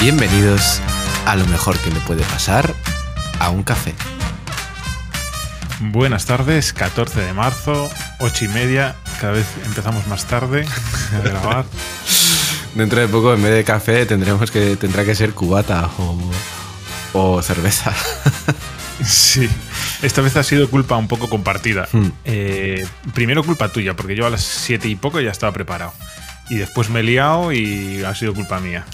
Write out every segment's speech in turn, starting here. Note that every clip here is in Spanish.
Bienvenidos a lo mejor que le puede pasar a un café. Buenas tardes, 14 de marzo, 8 y media. Cada vez empezamos más tarde a grabar. Dentro de poco, en vez de café, tendremos que, tendrá que ser cubata o, o cerveza. Sí, esta vez ha sido culpa un poco compartida. Hmm. Eh, primero culpa tuya, porque yo a las 7 y poco ya estaba preparado. Y después me he liado y ha sido culpa mía.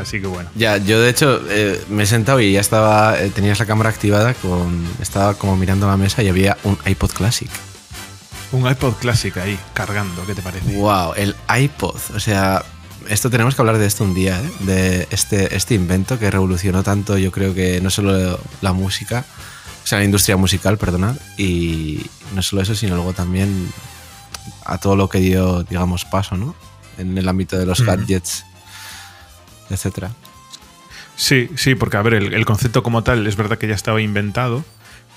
Así que bueno. Ya, yo de hecho eh, me he sentado y ya estaba, eh, tenías la cámara activada, con, estaba como mirando la mesa y había un iPod Classic. Un iPod Classic ahí, cargando, ¿qué te parece? Wow, el iPod. O sea, esto tenemos que hablar de esto un día, ¿eh? de este, este invento que revolucionó tanto, yo creo que no solo la música, o sea, la industria musical, perdonad, y no solo eso, sino luego también a todo lo que dio, digamos, paso, ¿no? En el ámbito de los Mm. gadgets, etcétera. Sí, sí, porque a ver, el, el concepto como tal es verdad que ya estaba inventado,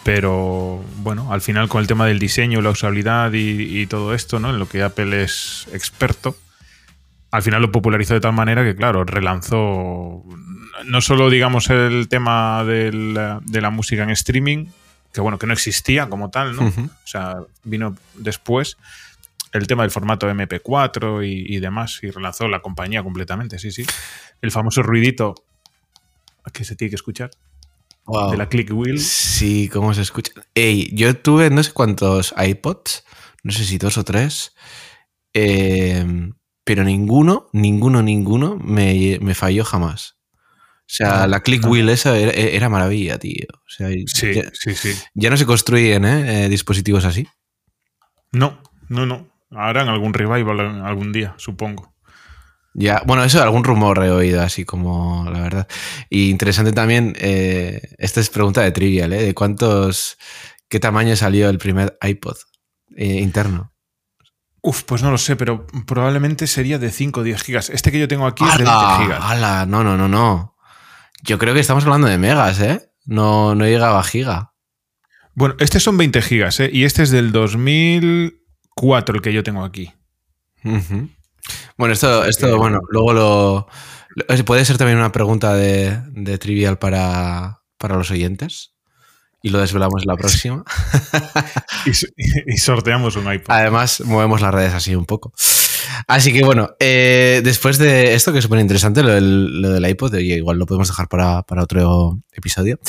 pero bueno, al final con el tema del diseño, la usabilidad y, y todo esto, ¿no? En lo que Apple es experto, al final lo popularizó de tal manera que, claro, relanzó no solo, digamos, el tema del- de la música en streaming, que bueno, que no existía como tal, ¿no? O sea, vino después el tema del formato MP4 y, y demás, y relanzó la compañía completamente, sí, sí. El famoso ruidito que se tiene que escuchar Wow. de la click wheel. Sí, cómo se escucha. Ey, yo tuve no sé cuántos iPods, no sé si dos o tres, eh, pero ninguno, ninguno, ninguno me, me falló jamás. O sea, Ah, la click no. wheel esa era, era maravilla, tío. O sea, Sí, ya, sí, sí. ya no se construyen ¿eh? Eh, dispositivos así. No, no, no. Harán algún revival algún día, supongo. Ya, bueno, eso algún rumor he oído, así como la verdad. Y interesante también, eh, esta es pregunta de trivial, ¿eh? ¿De cuántos, qué tamaño salió el primer iPod eh, interno? Uf, pues no lo sé, pero probablemente sería de 5 o 10 gigas. Este que yo tengo aquí es de 20 ¡Hala! gigas. ¡Hala! No, no, no, no. Yo creo que estamos hablando de megas, ¿eh? No, no llegaba a giga. Bueno, este son 20 gigas, ¿eh? Y este es del 2004, el que yo tengo aquí. Bueno, esto, esto bueno, luego lo, lo- Puede ser también una pregunta de, de trivial para, para los oyentes. Y lo desvelamos en la próxima. Y, sorteamos un iPod. Además, movemos las redes así un poco. Así que bueno, eh, después de esto, que es súper interesante, lo del, lo del iPod, oye, igual lo podemos dejar para, para otro episodio.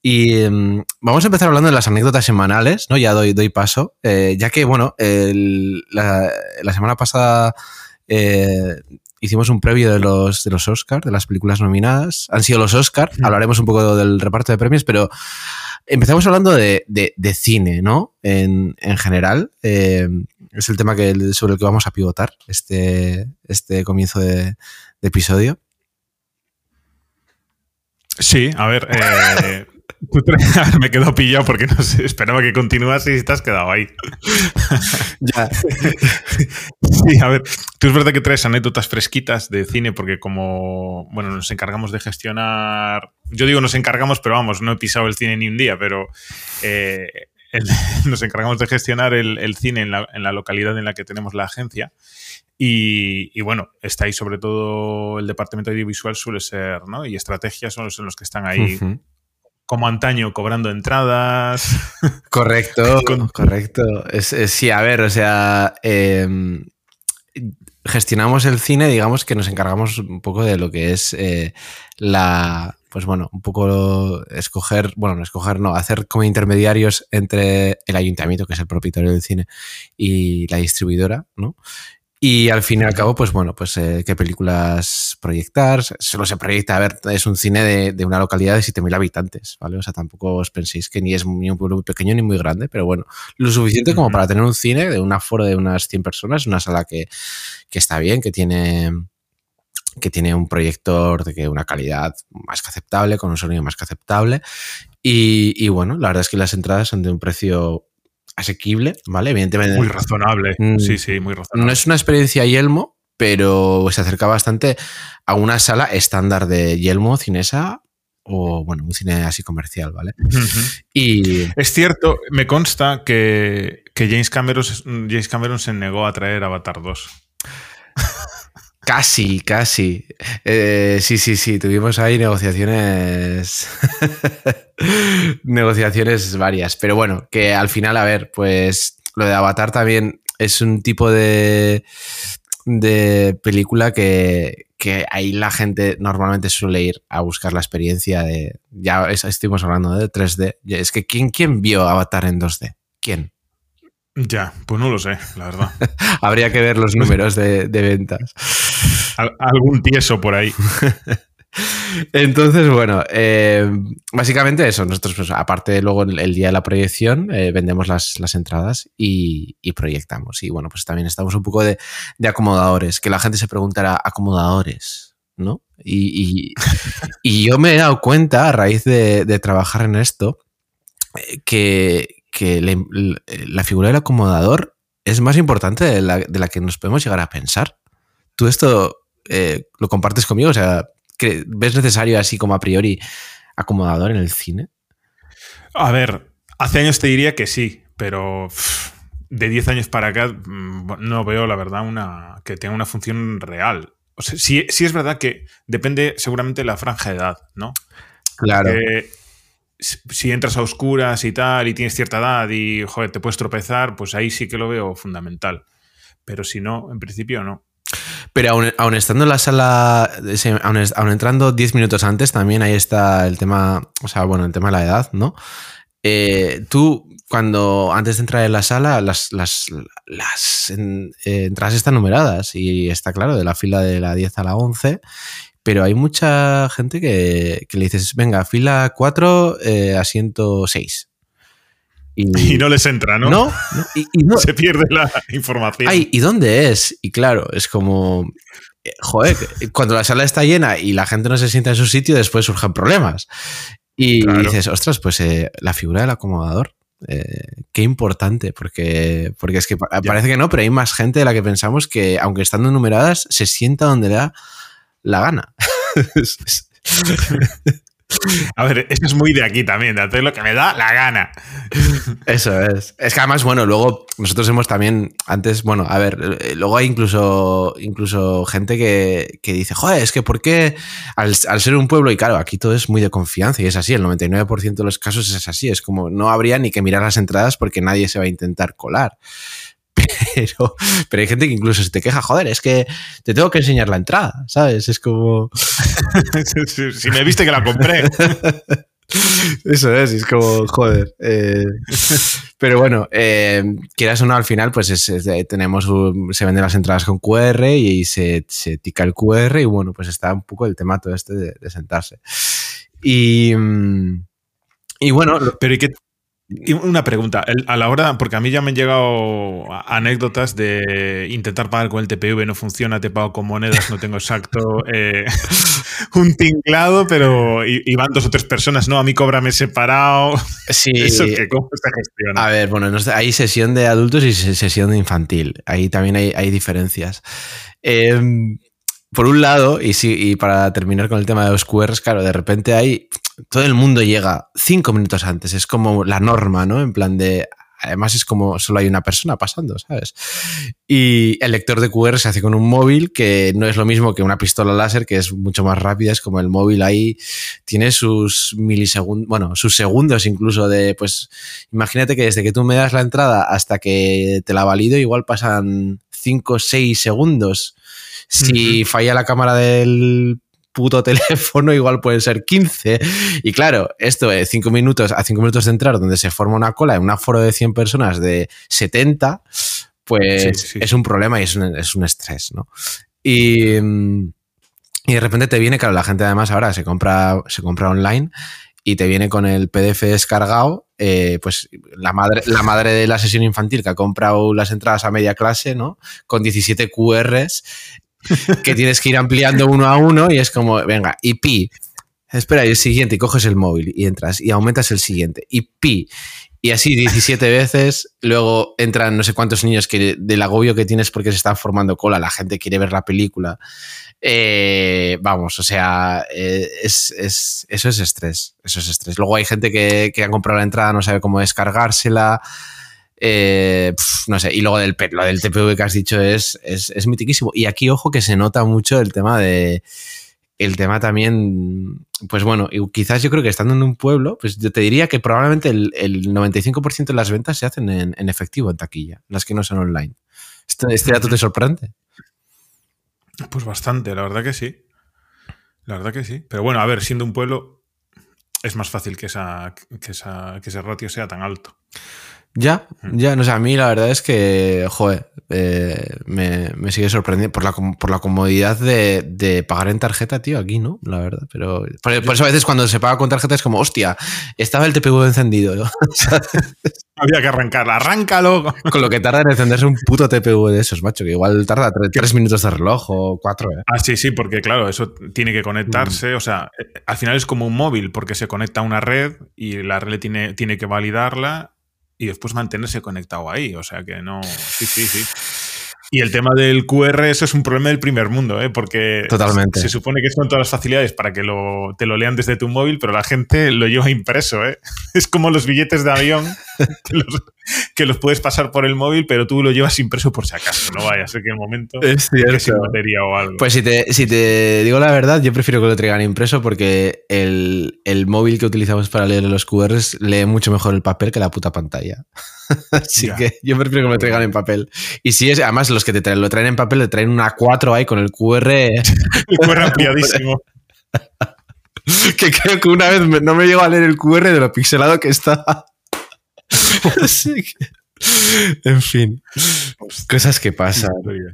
Y em, vamos a empezar hablando de las anécdotas semanales, ¿no? Ya doy, doy paso, eh, ya que, bueno, el- la, la semana pasada eh, hicimos un previo de los, de los Oscars, de las películas nominadas. Han sido los Oscars, hablaremos un poco del reparto de premios, pero empezamos hablando de, de- de cine, ¿no? En, en general. Eh, es el tema que, sobre el que vamos a pivotar este, este comienzo de, de episodio. Sí, a ver. eh, tú me he quedado pillado porque no sé, esperaba que continuas y te has quedado ahí. Ya. Sí, a ver, tú es verdad que traes anécdotas fresquitas de cine porque como, bueno, nos encargamos de gestionar, yo digo nos encargamos, pero vamos, no he pisado el cine ni un día, pero eh, el- nos encargamos de gestionar el, el cine en la, en la localidad en la que tenemos la agencia. Y, y bueno, está ahí sobre todo el departamento audiovisual suele ser, ¿no? Y estrategias son los, son los que están ahí Ujú. Como antaño cobrando entradas. Correcto, Con- correcto. Es, es- sí, a ver, o sea, eh, gestionamos el cine, digamos que nos encargamos un poco de lo que es eh, la, pues bueno, un poco escoger, bueno, no escoger, no, hacer como intermediarios entre el ayuntamiento, que es el propietario del cine, y la distribuidora, ¿no? Y al fin y al cabo, pues bueno, pues eh, qué películas proyectar. Solo se proyecta, a ver, es un cine de, de una localidad de 7.000 habitantes, ¿vale? O sea, tampoco os penséis que ni es ni un pueblo muy pequeño ni muy grande, pero bueno, lo suficiente como para tener un cine de un aforo de unas 100 personas, una sala que, que está bien, que tiene que tiene un proyector de que una calidad más que aceptable, con un sonido más que aceptable. Y, y bueno, la verdad es que las entradas son de un precio asequible, ¿vale? Evidentemente. Muy razonable. Mm. Sí, sí, muy razonable. No es una experiencia Yelmo, pero se acerca bastante a una sala estándar de Yelmo, Cinesa o, bueno, un cine así comercial, ¿vale? Y Es cierto, me consta que, que James, Cameron, James Cameron se negó a traer Avatar 2. Casi, casi. Eh, sí, sí, sí, tuvimos ahí negociaciones. negociaciones varias. Pero bueno, que al final, a ver, pues lo de Avatar también es un tipo de, de película que, que ahí la gente normalmente suele ir a buscar la experiencia de. Ya estuvimos hablando de 3D. Es que ¿quién, quién vio Avatar en 2D? ¿Quién? Ya, pues no lo sé, la verdad. Habría que ver los números de, ventas. algún tieso por ahí. Entonces, bueno, eh, básicamente eso. Nosotros, pues, aparte, luego el, día de la proyección, eh, vendemos las, entradas y, proyectamos. Y bueno, pues también estamos un poco de, acomodadores, que la gente se preguntará, ¿acomodadores? ¿No? Y, yo me he dado cuenta, a raíz de, trabajar en esto, eh, que, que la, figura del acomodador es más importante de la, que nos podemos llegar a pensar. ¿Tú esto eh, lo compartes conmigo? O sea, ¿ves necesario así como a priori acomodador en el cine? A ver, hace años te diría que sí, pero de 10 años para acá mm, no veo, la verdad, una que tenga una función real. O sea, sí, es verdad que depende seguramente de la franja de edad, ¿no? Claro si entras a oscuras y tal y tienes cierta edad y joder, te puedes tropezar, pues ahí sí que lo veo fundamental. Pero si no, en principio no. Pero aún, estando en la sala, aún, entrando 10 minutos antes, también ahí está el tema, o sea, bueno, el tema de la edad, ¿no? Eh, tú, cuando antes de entrar en la sala, las, las, las eh, entradas están numeradas y está claro, de la fila de la 10 a la 11 pero hay mucha gente que, le dices, venga, fila 4, eh, asiento 6. Y, no les entra, ¿no? No, y, se pierde la información. Ay, ¿y dónde es? Y claro, es como, eh, joder, cuando la sala está llena y la gente no se sienta en su sitio, después surgen problemas. Y dices, ostras, pues eh, la figura del acomodador, qué importante, porque, porque es que parece que no, pero hay más gente de la que pensamos que, aunque estando numeradas, se sienta donde le da la gana. A ver, eso es muy de aquí también, de hacer lo que me da la gana. Eso es. Es que además, bueno, luego nosotros hemos también, antes, bueno, a ver, eh, luego hay incluso, incluso gente que, dice, joder, es que ¿por qué al, al, ser un pueblo, y claro, aquí todo es muy de confianza y es así, el 99% de los casos es así, es como no habría ni que mirar las entradas porque nadie se va a intentar colar. pero, pero hay gente que incluso se te queja, joder, es que te tengo que enseñar la entrada, ¿sabes? Es como... si me viste que la compré. Eso es, es como, joder. Eh, pero bueno, eh, quieras o no, al final, pues tenemos, se venden las entradas con QR y, se, se, tica el QR y bueno, pues está un poco el tema todo este de, sentarse. Y, mm, y bueno... Pero ¿y qué, y una pregunta, a la hora, porque a mí ya me han llegado anécdotas de intentar pagar con el TPV, no funciona, te pago con monedas, no tengo exacto eh, un tinglado, pero y, van dos o tres personas, no, a mí cóbrame separado. Sí. ¿Eso que ¿Cómo se gestiona? A ver, bueno, hay sesión de adultos y sesión de infantil, ahí también hay, hay diferencias. Eh, por un lado, y, sí, y para terminar con el tema de los QRs, claro, de repente hay. Todo el mundo llega cinco minutos antes, es como la norma, ¿no? En plan de. Además, es como solo hay una persona pasando, ¿sabes? Y el lector de QR se hace con un móvil que no es lo mismo que una pistola láser, que es mucho más rápida. Es como el móvil ahí tiene sus milisegundos, bueno, sus segundos incluso de, pues, imagínate que desde que tú me das la entrada hasta que te la valido, igual pasan cinco o 6 segundos si falla la cámara del puto teléfono, igual pueden ser 15. Y claro, esto de 5 minutos a 5 minutos de entrar, donde se forma una cola en un aforo de 100 personas de 70, pues es un problema y es un, es un estrés, ¿no? Y, y, de repente te viene, claro, la gente además ahora se compra, se compra online y te viene con el PDF descargado, eh, pues la madre, la madre de la sesión infantil que ha comprado las entradas a media clase, ¿no? Con 17 QRs que tienes que ir ampliando uno a uno y es como, venga, y pi. Espera, y el siguiente, y coges el móvil y entras y aumentas el siguiente, y pi. Y así 17 veces, luego entran no sé cuántos niños que del agobio que tienes porque se están formando cola, la gente quiere ver la película. Eh, vamos, o sea, eh, es, eso es estrés, eso es estrés. Luego hay gente que, que ha comprado la entrada, no sabe cómo descargársela. Eh, no sé, y luego del, lo del TPV que has dicho es, es, es mitiquísimo. Y aquí, ojo, que se nota mucho el tema de. El tema también, pues bueno, y quizás yo creo que estando en un pueblo, pues yo te diría que probablemente el, el 95% de las ventas se hacen en, en efectivo, en taquilla, las que no son online. ¿Este, este dato te sorprende? Pues bastante, la verdad que sí. La verdad que sí. Pero bueno, a ver, siendo un pueblo, es más fácil que, esa, que, esa, que ese ratio sea tan alto. Ya, ya, no sé, a mí la verdad es que, joder, eh, me, me sigue sorprendiendo por la, por la comodidad de, de pagar en tarjeta, tío, aquí, ¿no? La verdad, pero por, por eso a veces cuando se paga con tarjeta es como, hostia, estaba el TPV encendido, ¿no? Había que arrancarla. ¡Arráncalo! Con lo que tarda en encenderse un puto TPV de esos, macho, que igual tarda tre- tres minutos de reloj o cuatro, ¿eh? Ah, sí, sí, porque claro, eso tiene que conectarse. O sea, eh, al final es como un móvil, porque se conecta a una red y la red tiene, tiene que validarla y después mantenerse conectado ahí. O sea que no. Sí, sí, sí. Y el tema del QR, eso es un problema del primer mundo, ¿eh? porque Totalmente. se supone que son todas las facilidades para que lo, te lo lean desde tu móvil, pero la gente lo lleva impreso. ¿eh? Es como los billetes de avión que los, que los puedes pasar por el móvil, pero tú lo llevas impreso por si acaso. No vaya a ser que en el momento Es que sin batería o algo. Pues si te, si te digo la verdad, yo prefiero que lo traigan impreso porque el, el móvil que utilizamos para leer los QRs lee mucho mejor el papel que la puta pantalla. Así Ya. que yo prefiero que me lo traigan en papel. Y si es, además los que te traen, lo traen en papel, le traen una 4 ahí con el QR, el QR ampliadísimo. que creo que una vez me- no me llegó a leer el QR de lo pixelado que estaba. Así que, en fin, cosas que pasan.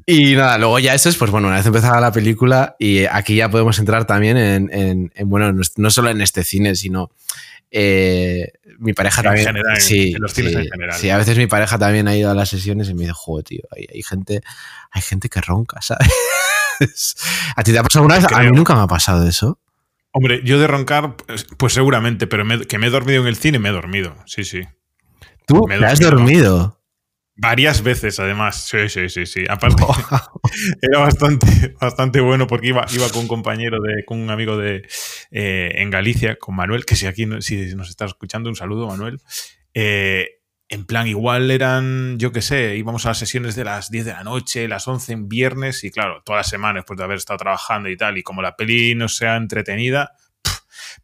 Y nada, luego ya eso es, pues bueno, una vez empezada la película, y aquí ya podemos entrar también en, en- en, bueno, no, solo en este cine, sino eh, mi pareja En también. general, sí, en los cines sí, en general. sí, a veces mi pareja también ha ido a las sesiones y me dice, joder, tío, hay, hay gente, hay gente que ronca, ¿sabes? ¿A ti te ha pasado alguna vez? A mí nunca me ha pasado eso. Hombre, yo de roncar, pues, pues seguramente, pero me- que me he dormido en el cine, me he dormido. Sí, sí. ¿Tú Me te has dormido. Varias veces, además. Sí, sí, sí, sí. Aparte, era bastante, bastante bueno porque iba, iba con un compañero, de, con un amigo de eh, en Galicia, con Manuel, que si aquí si nos está escuchando, un saludo, Manuel. Eh, en plan, igual eran, yo qué sé, íbamos a las sesiones de las 10 de la noche, las 11 en viernes, y claro, todas las semanas después de haber estado trabajando y tal, y como la peli no sea entretenida,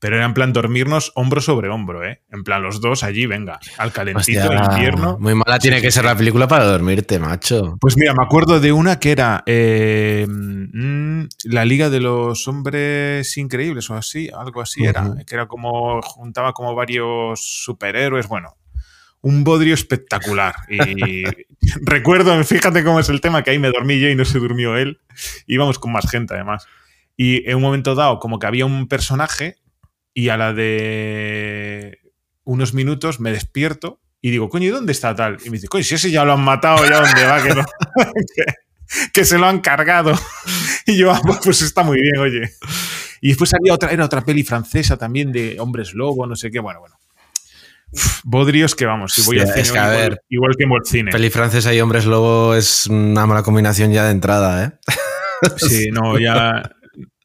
pero era en plan dormirnos hombro sobre hombro, ¿eh? En plan, los dos allí, venga, al calentito, Hostia, invierno. Muy mala tiene que ser la película para dormirte, macho. Pues mira, me acuerdo de una que era eh, mm, la Liga de los Hombres Increíbles o así, algo así era, que era como, juntaba como varios superhéroes, bueno, un bodrio espectacular. Y recuerdo, fíjate cómo es el tema, que ahí me dormí yo y no se durmió él, íbamos con más gente además. Y en un momento dado, como que había un personaje y a la de unos minutos me despierto y digo, coño, ¿y dónde está tal? Y me dice, coño, si ese ya lo han matado, ya dónde va, que, no- que, que se lo han cargado. Y yo, ah, pues está muy bien, oye. Y después había otra, era otra peli francesa también de hombres lobo, no sé qué, bueno, bueno. Uf, bodrios que vamos, si voy al cine, es que, a igual, ver, igual que en el cine. Peli francesa y hombres lobo es una mala combinación ya de entrada, ¿eh? Sí, no, ya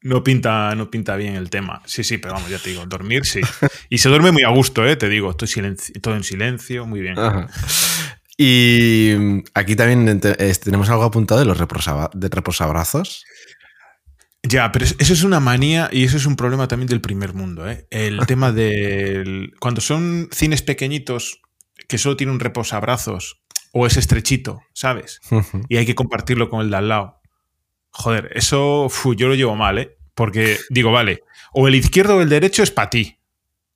no pinta, no pinta bien el tema. Sí, sí, pero vamos, ya te digo, dormir sí. Y se duerme muy a gusto, ¿eh? Te digo, estoy todo en silencio, muy bien. Ajá. Y mm, aquí también tenemos algo apuntado de los de reposabrazos. Ya, pero es- eso es una manía y eso es un problema también del primer mundo, ¿eh? El tema del... Cuando son cines pequeñitos que solo tienen un reposabrazos o es estrechito, ¿sabes? Y hay que compartirlo con el de al lado. Joder, eso yo lo llevo mal, ¿eh? Porque digo, vale, o el izquierdo o el derecho es para ti.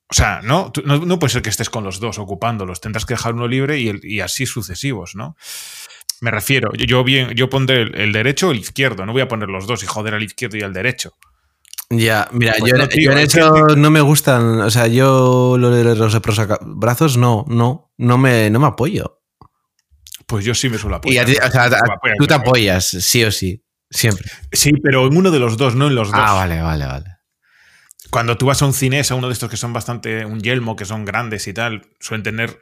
O sea, ¿no? Tú- no, no puede ser que estés con los dos ocupándolos. Tendrás que dejar uno libre y, el- y así sucesivos, ¿no? Me refiero, yo, bien, yo pondré el, el derecho o el izquierdo. No voy a poner los dos y joder al izquierdo y al derecho. Ya, mira, Pues yo, no, en- tío, yo en hay hecho no me gustan, o sea, yo lo de los reposabrazos no, no, no me, no me apoyo. Pues yo sí me suelo apoyar. y a ti, o sea, a- tú te apoyas, sí o sí, siempre. Sí, pero en uno de los dos, no en los dos. Ah, vale, vale, vale. Cuando tú vas a un cines, a uno de estos que son bastante, un yelmo, que son grandes y tal, suelen tener,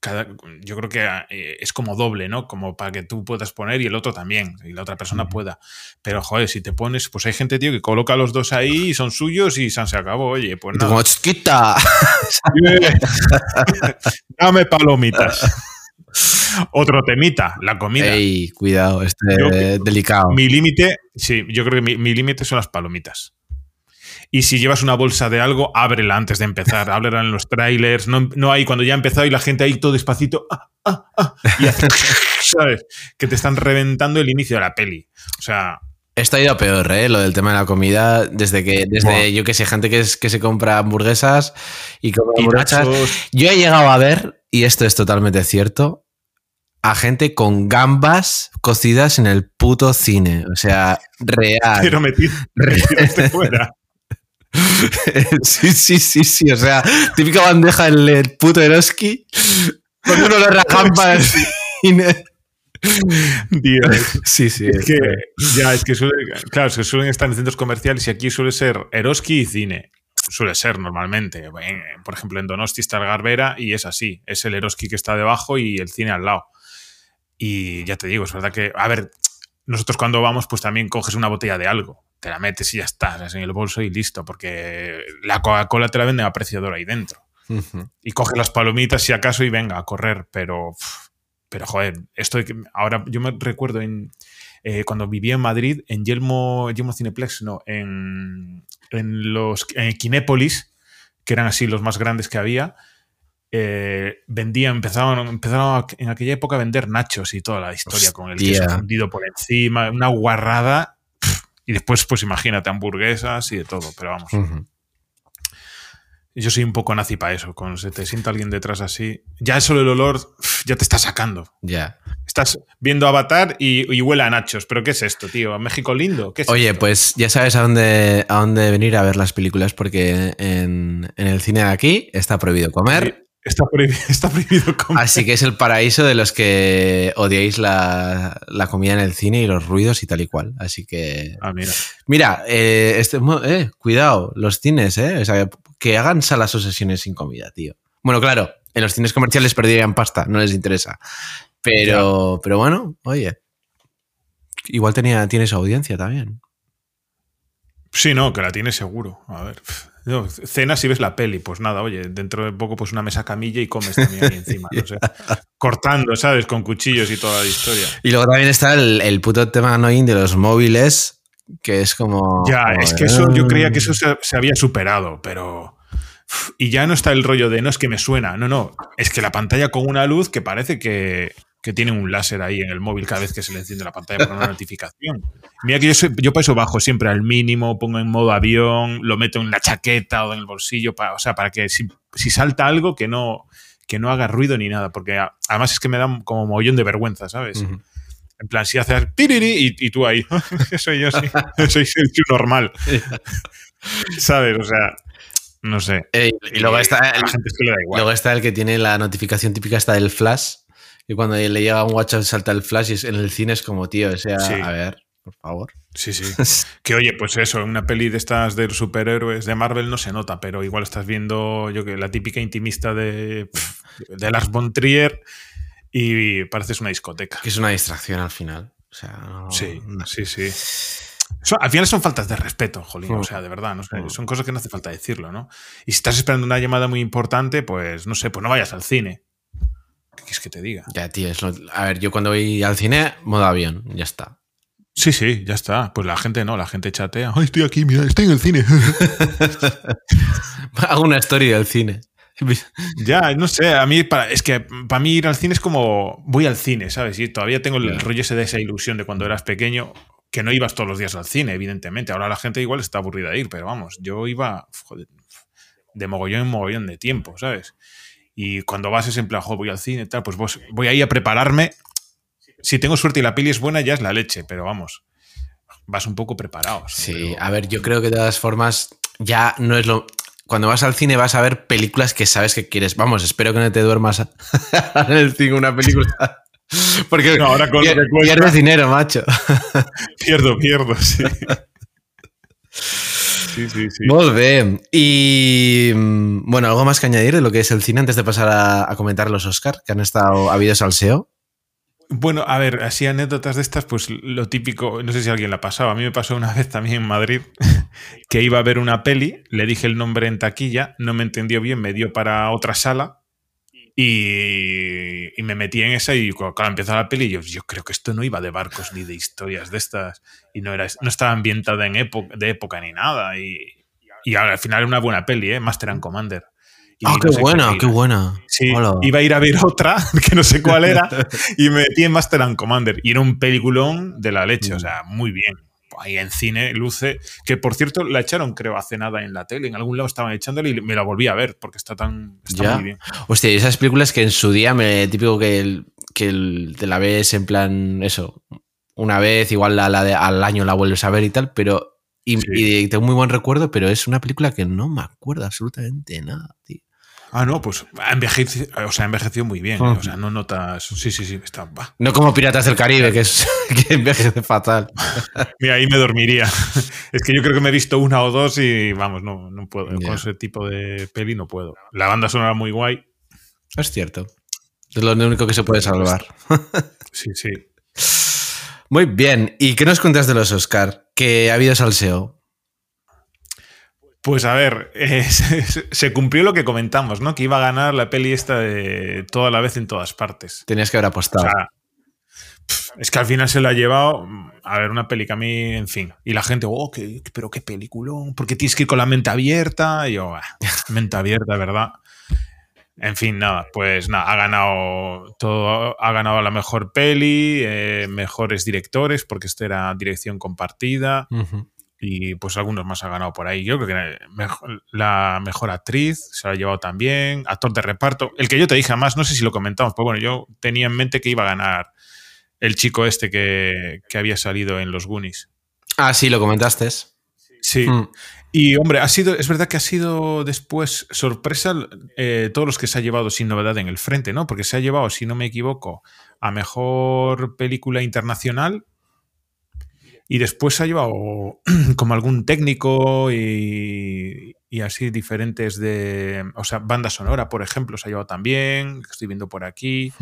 cada, yo creo que eh, es como doble, ¿no? Como para que tú puedas poner y el otro también, y la otra persona pueda. Pero, joder, si te pones, pues hay gente, tío, que coloca a los dos ahí y son suyos y se acabó, oye, pues nada. "Chiquita". Dame palomitas. Otro temita, la comida. Ey, cuidado, este delicado. Mi límite, sí, yo creo que mi, límite son las palomitas. Y si llevas una bolsa de algo, ábrela antes de empezar. Ábrela en los trailers. No, no hay cuando ya ha empezado y la gente ahí todo despacito. Ah, ah, ah, y ¿Sabes? Que te están reventando el inicio de la peli. O sea, esto ha ido peor, ¿eh? Lo del tema de la comida, desde que, desde yo que sé, gente que, es, que se compra hamburguesas y come hamburguesas. Yo he llegado a ver, y esto es totalmente cierto, a gente con gambas cocidas en el puto cine. O sea, real. Pero metido, fuera. sí, sí, sí, sí. O sea, típica bandeja en el puto Eroski con uno de las gambas. Dios. Sí, sí. Es que, ya, es que claro, es que suelen estar en centros comerciales y aquí suele ser Eroski y cine. Suele ser normalmente. Por ejemplo, en Donosti está el Garbera y es así. Es el Eroski que está debajo y el cine al lado. Y ya te digo, es verdad que, a ver, nosotros cuando vamos, pues también coges una botella de algo. Te la metes y ya estás en el bolso y listo, porque la Coca-Cola te la venden a precio ahí dentro. Y coges las palomitas si acaso y venga a correr, pero pero joder, esto ahora yo me recuerdo en eh, cuando vivía en Madrid, en Yelmo, Yelmo Cineplex, no, en, en los en Kinépolis, que eran así los más grandes que había, eh, vendían, empezaron, empezaron en aquella época a vender nachos y toda la historia con el queso fundido por encima, una guarrada. y después, pues imagínate, hamburguesas y de todo, pero vamos. Yo soy un poco nazi para eso. Cuando se te sienta alguien detrás así, ya solo el olor ya te está sacando. Ya. Estás viendo Avatar y, huele a nachos. ¿Pero qué es esto, tío? ¿México lindo? ¿Qué Oye, pues ya sabes a dónde, a dónde venir a ver las películas porque en, el cine de aquí está prohibido comer. Está prohibido, está prohibido comer. Así que es el paraíso de los que odiáis la, comida en el cine y los ruidos y tal y cual. Así que. Ah, mira. Mira, eh, este, eh, cuidado, los cines, ¿eh? O sea, que hagan salas o sesiones sin comida, tío. Bueno, claro, en los cines comerciales perderían pasta, no les interesa. Pero, pero bueno, oye. Igual tenía, tienes audiencia también. Sí, no, que la tiene seguro. A ver. Cenas y ves la peli, pues nada, oye, dentro de poco pues una mesa camilla y comes también ahí encima, no sé. Cortando, ¿sabes? Con cuchillos y toda la historia. Y luego también está el, puto tema annoying de los móviles, que es como... Ya, es que eso, yo creía que eso se, había superado, pero... Y ya no está el rollo de, no es que me suena, no, no, es que la pantalla con una luz que parece que, que tiene un láser ahí en el móvil cada vez que se le enciende la pantalla por una notificación. Mira que yo, yo para eso bajo siempre al mínimo, pongo en modo avión, lo meto en la chaqueta o en el bolsillo, para, o sea, para que si, salta algo que no, que no haga ruido ni nada, porque además es que me da como mogollón de vergüenza, ¿sabes? En plan, si haces piriri y, tú ahí, soy yo, sí, soy, soy normal. ¿Sabes? O sea, no sé. y luego está, el, luego está el que tiene la notificación típica esta del flash, y cuando le llega un WhatsApp salta el flash y en el cine es como, tío, o sea, a ver, por favor. Sí, sí. que oye, pues eso, en una peli de estas de superhéroes de Marvel no se nota, pero igual estás viendo, yo que la típica intimista de, de Lars von Trier y pareces una discoteca. Que es una distracción al final. O sea, sí, sí, sí. al final son faltas de respeto, jolín. O sea, de verdad, no sé, son cosas que no hace falta decirlo, ¿no? Y si estás esperando una llamada muy importante, pues no sé, pues no vayas al cine. ¿Qué quieres que te diga? Ya, tío, a ver, yo cuando voy al cine, modo avión, ya está. Sí, sí, ya está. Pues la gente no, la gente chatea. Ay, estoy aquí, mira, estoy en el cine. Hago una historia del cine. ya, no sé, a mí, para, es que para mí ir al cine es como voy al cine, ¿sabes? Y todavía tengo el rollo ese de esa ilusión de cuando eras pequeño, que no ibas todos los días al cine, evidentemente. Ahora la gente igual está aburrida de ir, pero vamos, yo iba de mogollón en mogollón de tiempo, ¿sabes? Y cuando vas es en plan, voy al cine y tal, pues voy ahí a prepararme. Si tengo suerte y la peli es buena, ya es la leche, pero vamos, vas un poco preparado. Sí, a ver, yo creo que de todas formas ya no es lo... Cuando vas al cine vas a ver películas que sabes que quieres. Vamos, espero que no te duermas en el cine una película. Porque ahora con pierdes dinero, macho. pierdo, pierdo, sí. Sí, sí, sí. Muy bien. Y mm, bueno, algo más que añadir de lo que es el cine antes de pasar a, comentar los Oscar que han estado habidos al SEO. Bueno, a ver, así anécdotas de estas, pues lo típico, no sé si alguien la ha pasado, a mí me pasó una vez también en Madrid que iba a ver una peli, le dije el nombre en taquilla, no me entendió bien, me dio para otra sala Y, y, me metí en esa y cuando empieza la peli yo, yo creo que esto no iba de barcos ni de historias de estas y no, era, no estaba ambientada en época, de época ni nada y, y al final era una buena peli, ¿eh? Master and Commander. Ah, oh, qué buena, qué, qué buena. Sí, iba a ir a ver otra, que no sé cuál era, y me metí en Master and Commander. Y era un peliculón de la leche, o sea, muy bien ahí en cine luce, que por cierto la echaron creo hace nada en la tele, en algún lado estaban echándole y me la volví a ver porque está tan está muy bien. Hostia, esas películas que en su día me típico que, que te la ves en plan eso, una vez, igual la, la al año la vuelves a ver y tal, pero y, y, tengo muy buen recuerdo, pero es una película que no me acuerdo absolutamente nada, tío. Ah, no, pues ha envejecido, o sea, envejeció muy bien. ¿eh? O sea, no notas. Sí, sí, sí. Está, No como Piratas del Caribe, que, es, que envejece fatal. Mira, ahí me dormiría. Es que yo creo que me he visto una o dos y vamos, no, no puedo. Con ese tipo de peli no puedo. La banda sonora muy guay. Es cierto. Es lo único que se puede salvar. Sí, sí. Muy bien. ¿Y qué nos cuentas de los Oscar? Que ha habido salseo. Pues a ver, eh, se, cumplió lo que comentamos, ¿no? Que iba a ganar la peli esta de toda la vez en todas partes. Tenías que haber apostado. es que al final se lo ha llevado. A ver, una peli que a mí, en fin. Y la gente, oh, qué, pero qué peliculón. Porque tienes que ir con la mente abierta. Y yo, ah, mente abierta, ¿verdad? En fin, nada, pues nada, ha ganado todo, ha ganado la mejor peli, eh, mejores directores, porque esta era dirección compartida y pues algunos más ha ganado por ahí. Yo creo que la mejor actriz se la ha llevado también, actor de reparto. El que yo te dije además, no sé si lo comentamos, pero bueno, yo tenía en mente que iba a ganar el chico este que, había salido en los Goonies. Ah, sí, lo comentaste. Sí. Hmm. Y hombre, ha sido, es verdad que ha sido después sorpresa eh, todos los que se ha llevado sin novedad en el frente, ¿no? Porque se ha llevado, si no me equivoco, a mejor película internacional y después se ha llevado como algún técnico y, así diferentes de. O sea, banda sonora, por ejemplo, se ha llevado también. Estoy viendo por aquí.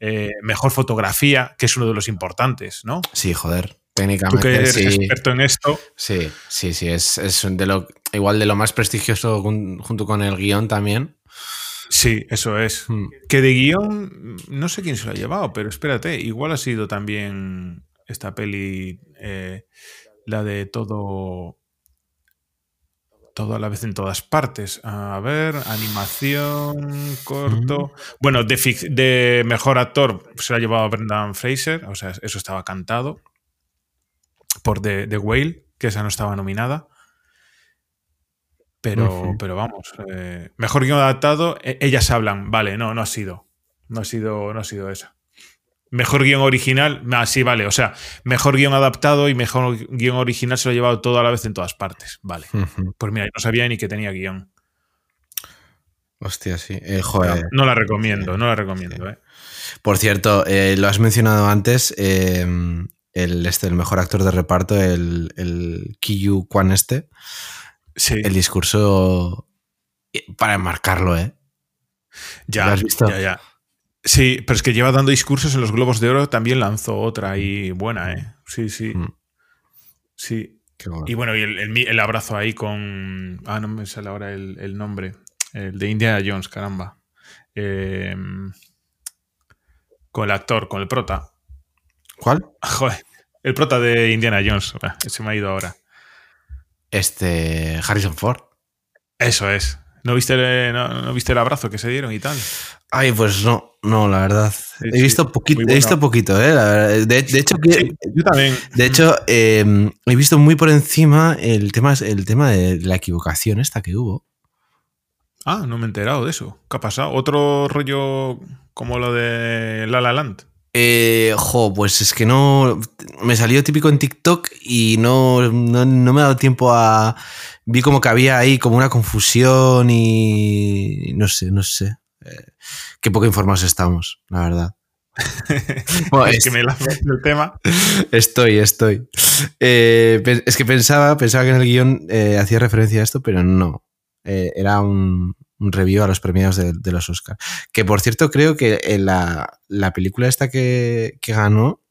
Eh, mejor fotografía, que es uno de los importantes, ¿no? Sí, joder. Técnicamente. Tú que eres experto en esto. Sí, sí, sí. Es, es, de lo, igual de lo más prestigioso junto con el guion también. Sí, eso es. Hmm. Que de guion, no sé quién se lo ha llevado, pero espérate, igual ha sido también esta peli, eh, la de todo, todo a la vez en todas partes. A ver, animación, corto. Bueno, de, mejor actor se lo ha llevado Brendan Fraser, o sea, eso estaba cantado por The, Whale, que esa no estaba nominada. Pero, pero vamos, eh, mejor guion adaptado, e, ellas hablan, vale, no, no ha sido. No ha sido, no ha sido esa. Mejor guion original, ah, sí, vale. O sea, mejor guion adaptado y mejor guion original se lo ha llevado todo a la vez en todas partes. Vale. Pues mira, no sabía ni que tenía guion. Hostia, sí. Eh, joder. No, la recomiendo, no la recomiendo. Eh. Por cierto, eh, lo has mencionado antes, el, este, el mejor actor de reparto, el, el Kiyu Kwan este. Sí. El discurso para enmarcarlo, ¿eh? Ya, ¿Lo has visto? ya, ya. Sí, pero es que lleva dando discursos en los Globos de Oro, también lanzó otra y buena, ¿eh? Sí, sí. Mm. Sí. Y bueno, y el, abrazo ahí con. Ah, no me sale ahora el, nombre. El de Indiana Jones, caramba. Em, con el actor, con el prota. ¿Cuál? Joder, el prota de Indiana Jones. Se me ha ido ahora. Este. Harrison Ford. Eso es. ¿No viste, no, viste el abrazo que se dieron y tal? Ay, pues no, no, la verdad. he visto poquito, he visto poquito, ¿eh? De, hecho, yo también. De hecho, em, he visto muy por encima el tema, el tema de la equivocación esta que hubo. Ah, no me he enterado de eso. ¿Qué ha pasado? ¿Otro rollo como lo de La La Land? Eh, jo, pues es que no. Me salió típico en TikTok y no, no, no me ha dado tiempo a. Vi como que había ahí como una confusión y. No sé, no sé. Eh, qué poco informados estamos, la verdad. es, que me la el tema. Estoy, estoy. Eh, es que pensaba, pensaba que en el guion eh, hacía referencia a esto, pero no. era un, review a los premios de, los Oscars. Que por cierto, creo que en la, película esta que, que, ganó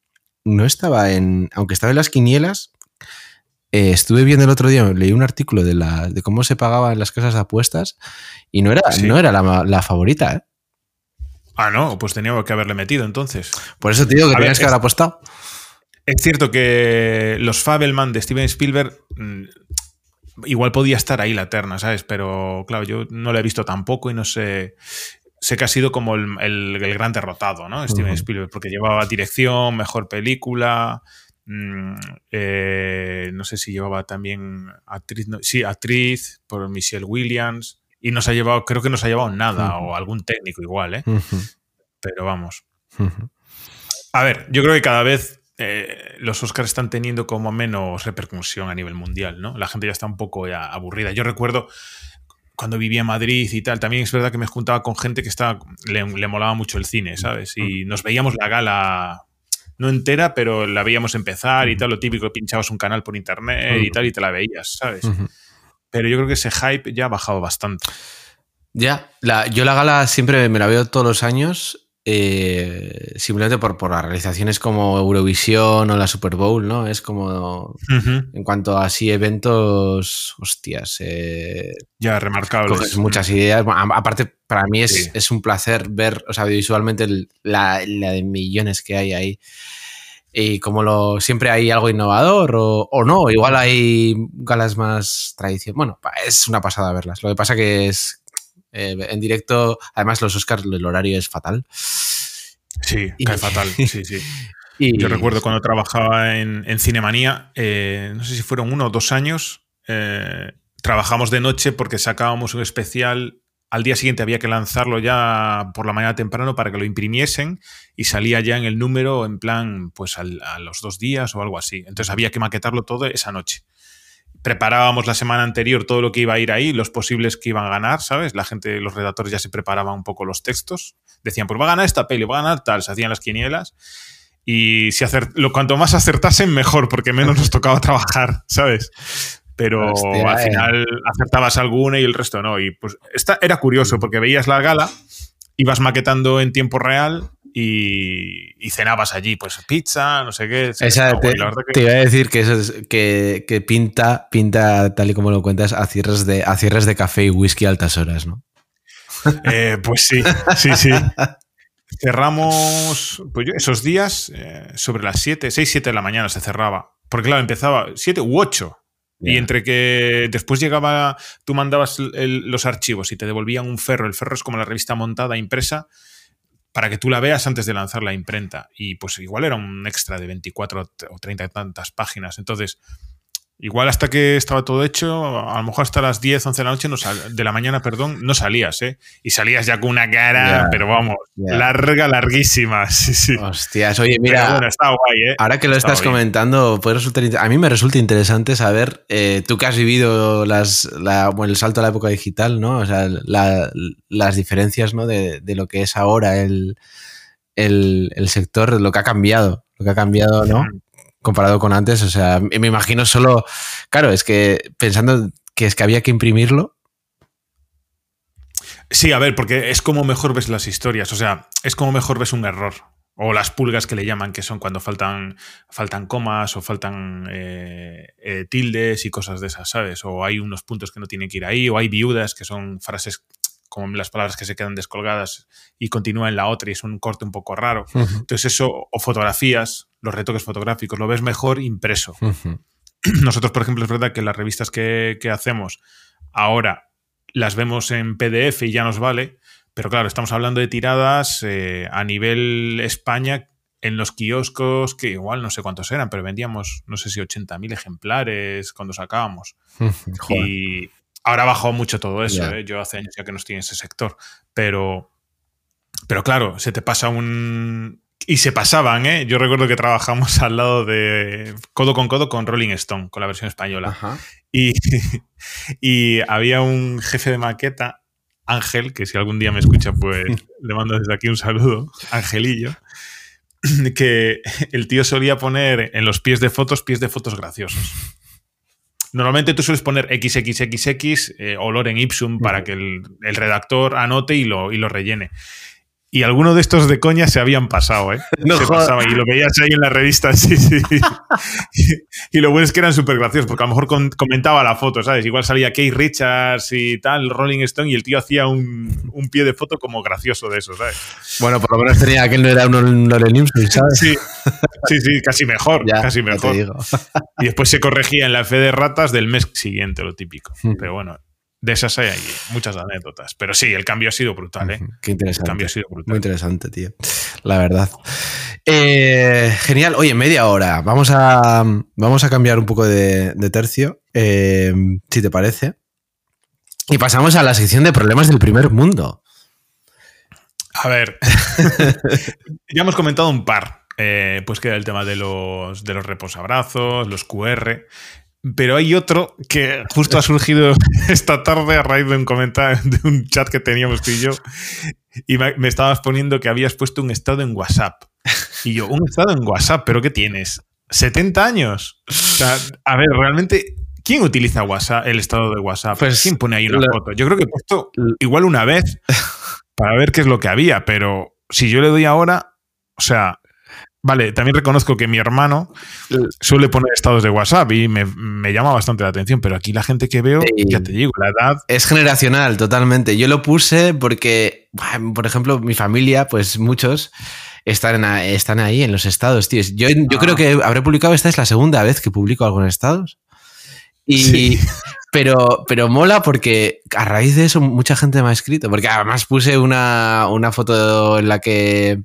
no estaba en. Aunque estaba en las quinielas, estuve viendo el otro día, leí un artículo de, la, de cómo se pagaban las casas de apuestas y no era, no era la, favorita, ¿eh? Ah, no, pues tenía que haberle metido entonces. Por eso te digo que tenías que haber apostado. Es cierto que los Fabelman de Steven Spielberg mm, igual podía estar ahí la terna, ¿sabes? Pero claro, yo no lo he visto tampoco y no sé. Sé que ha sido como el, gran derrotado, ¿no? Steven Spielberg, porque llevaba dirección, mejor película. Mm, eh, no sé si llevaba también actriz. sí, actriz por Michelle Williams. Y nos ha llevado, creo que nos ha llevado nada, o algún técnico igual, ¿eh? Pero vamos. A ver, yo creo que cada vez eh, los Oscars están teniendo como menos repercusión a nivel mundial, ¿no? La gente ya está un poco aburrida. Yo recuerdo cuando vivía en Madrid y tal, también es verdad que me juntaba con gente que estaba, le, molaba mucho el cine, ¿sabes? Y nos veíamos la gala, no entera, pero la veíamos empezar y tal, lo típico, pinchabas un canal por internet y tal, y te la veías, ¿sabes? Pero yo creo que ese hype ya ha bajado bastante. Ya, yo la gala siempre me la veo todos los años eh, simplemente por, por las realizaciones como Eurovisión o la Super Bowl, ¿no? Es como, en cuanto a así eventos, hostias. Eh, ya, remarcables. muchas ideas. aparte, para mí es, un placer ver, o sea, visualmente la, de millones que hay ahí. Y como lo, siempre hay algo innovador o, no, igual hay galas más tradición. Bueno, es una pasada verlas. Lo que pasa que es eh, en directo, además los Oscars, el horario es fatal. Sí, cae fatal, sí, sí. Yo recuerdo cuando trabajaba en, en Cinemanía, eh, no sé si fueron uno o dos años, eh, trabajamos de noche porque sacábamos un especial. Al día siguiente había que lanzarlo ya por la mañana temprano para que lo imprimiesen y salía ya en el número en plan, pues a los dos días o algo así. Entonces había que maquetarlo todo esa noche preparábamos la semana anterior todo lo que iba a ir ahí, los posibles que iban a ganar, ¿sabes? La gente, los redactores ya se preparaban un poco los textos. Decían, pues va a ganar esta peli, va a ganar tal, se hacían las quinielas. Y si lo, cuanto más acertasen, mejor, porque menos nos tocaba trabajar, ¿sabes? Pero al final acertabas alguna y el resto no. Y pues esta era curioso, porque veías la gala, ibas maquetando en tiempo real y, cenabas allí, pues pizza, no sé qué. te, iba a decir que, eso es, que, pinta, pinta, tal y como lo cuentas, a cierres de, a cierres de café y whisky a altas horas, ¿no? Eh, pues sí, sí, sí. Cerramos pues esos días eh, sobre las 7, 6, 7 de la mañana se cerraba. Porque claro, empezaba 7 u 8. Y entre que después llegaba, tú mandabas los archivos y te devolvían un ferro. El ferro es como la revista montada, impresa para que tú la veas antes de lanzar la imprenta. Y pues igual era un extra de 24 o 30 y tantas páginas. Entonces, Igual hasta que estaba todo hecho, a lo mejor hasta las 10, 11 de la noche, no de la mañana, perdón, no salías, ¿eh? Y salías ya con una cara, pero vamos, larga, larguísima. Sí, sí. Hostias, oye, mira. Bueno, está guay, ¿eh? Ahora que lo estás comentando, puede resultar a mí me resulta interesante saber, eh, tú que has vivido las, el salto a la época digital, ¿no? O sea, las diferencias, ¿no? De, lo que es ahora el, el, el sector, lo que ha cambiado, lo que ha cambiado, ¿no? Comparado con antes. O sea, me imagino solo. Claro, es que pensando que es que había que imprimirlo. Sí, a ver, porque es como mejor ves las historias. O sea, es como mejor ves un error. O las pulgas que le llaman, que son cuando faltan, faltan comas o faltan eh, eh, tildes y cosas de esas, ¿sabes? O hay unos puntos que no tienen que ir ahí, o hay viudas, que son frases como las palabras que se quedan descolgadas y continúan en la otra y es un corte un poco raro. Entonces eso, o fotografías, los retoques fotográficos, lo ves mejor impreso. Nosotros, por ejemplo, es verdad que las revistas que, hacemos ahora las vemos en PDF y ya nos vale, pero claro, estamos hablando de tiradas eh, a nivel España en los kioscos, que igual no sé cuántos eran, pero vendíamos, no sé si 80.000 ejemplares cuando sacábamos. y ahora ha bajado mucho todo eso, ¿eh? yo hace años ya que no estoy en ese sector, pero, pero claro, se te pasa un, y se pasaban, ¿eh? Yo recuerdo que trabajamos al lado de codo con codo con Rolling Stone, con la versión española. Y, y había un jefe de maqueta, Ángel, que si algún día me escucha, pues le mando desde aquí un saludo, Angelillo, que el tío solía poner en los pies de fotos, pies de fotos graciosos. Normalmente tú sueles poner XXXX, eh, olor en Ipsum, para que el, redactor anote y lo, y lo rellene. Y algunos de estos de coña se habían pasado, ¿eh? No se jodas. pasaban y lo veías ahí en la revista, sí, sí. y lo bueno es que eran súper graciosos, porque a lo mejor comentaba la foto, ¿sabes? Igual salía Keith Richards y tal, Rolling Stone, y el tío hacía un, un pie de foto como gracioso de eso, ¿sabes? Bueno, por lo menos tenía que no era un Loren ¿sabes? Sí, sí, sí, casi mejor, Ya, casi mejor. Y después se corregía en la fe de ratas del mes siguiente, lo típico. Hmm. Pero bueno, de esas hay ahí muchas anécdotas. Pero sí, el cambio ha sido brutal, ¿eh? Qué El interesante. cambio ha sido Muy brutal. interesante, tío. La verdad. Eh, genial. Oye, media hora. Vamos a, vamos a cambiar un poco de, de tercio, eh, si te parece. Y pasamos a la sección de problemas del primer mundo. A ver, ya hemos comentado un par. Eh, pues que era el tema de los, de los reposabrazos, los QR. Pero hay otro que justo ha surgido esta tarde a raíz de un comentario, de un chat que teníamos tú y yo. Y me, estabas poniendo que habías puesto un estado en WhatsApp. Y yo, ¿un estado en WhatsApp? ¿Pero qué tienes? ¿70 años? O sea, a ver, realmente, ¿quién utiliza WhatsApp, el estado de WhatsApp? Pues, ¿Quién pone ahí una la- foto? Yo creo que he puesto igual una vez para ver qué es lo que había, pero si yo le doy ahora, o sea, vale, también reconozco que mi hermano suele poner estados de WhatsApp y me, me llama bastante la atención, pero aquí la gente que veo, Sí. ya te digo, la edad, Es generacional, totalmente. Yo lo puse porque, por ejemplo, mi familia, pues muchos están, están ahí en los estados, tío. Yo, yo Ah. creo que habré publicado, esta es la segunda vez que publico algo en estados. Y, Sí. pero, pero mola porque a raíz de eso mucha gente me ha escrito. Porque además puse una, una foto en la que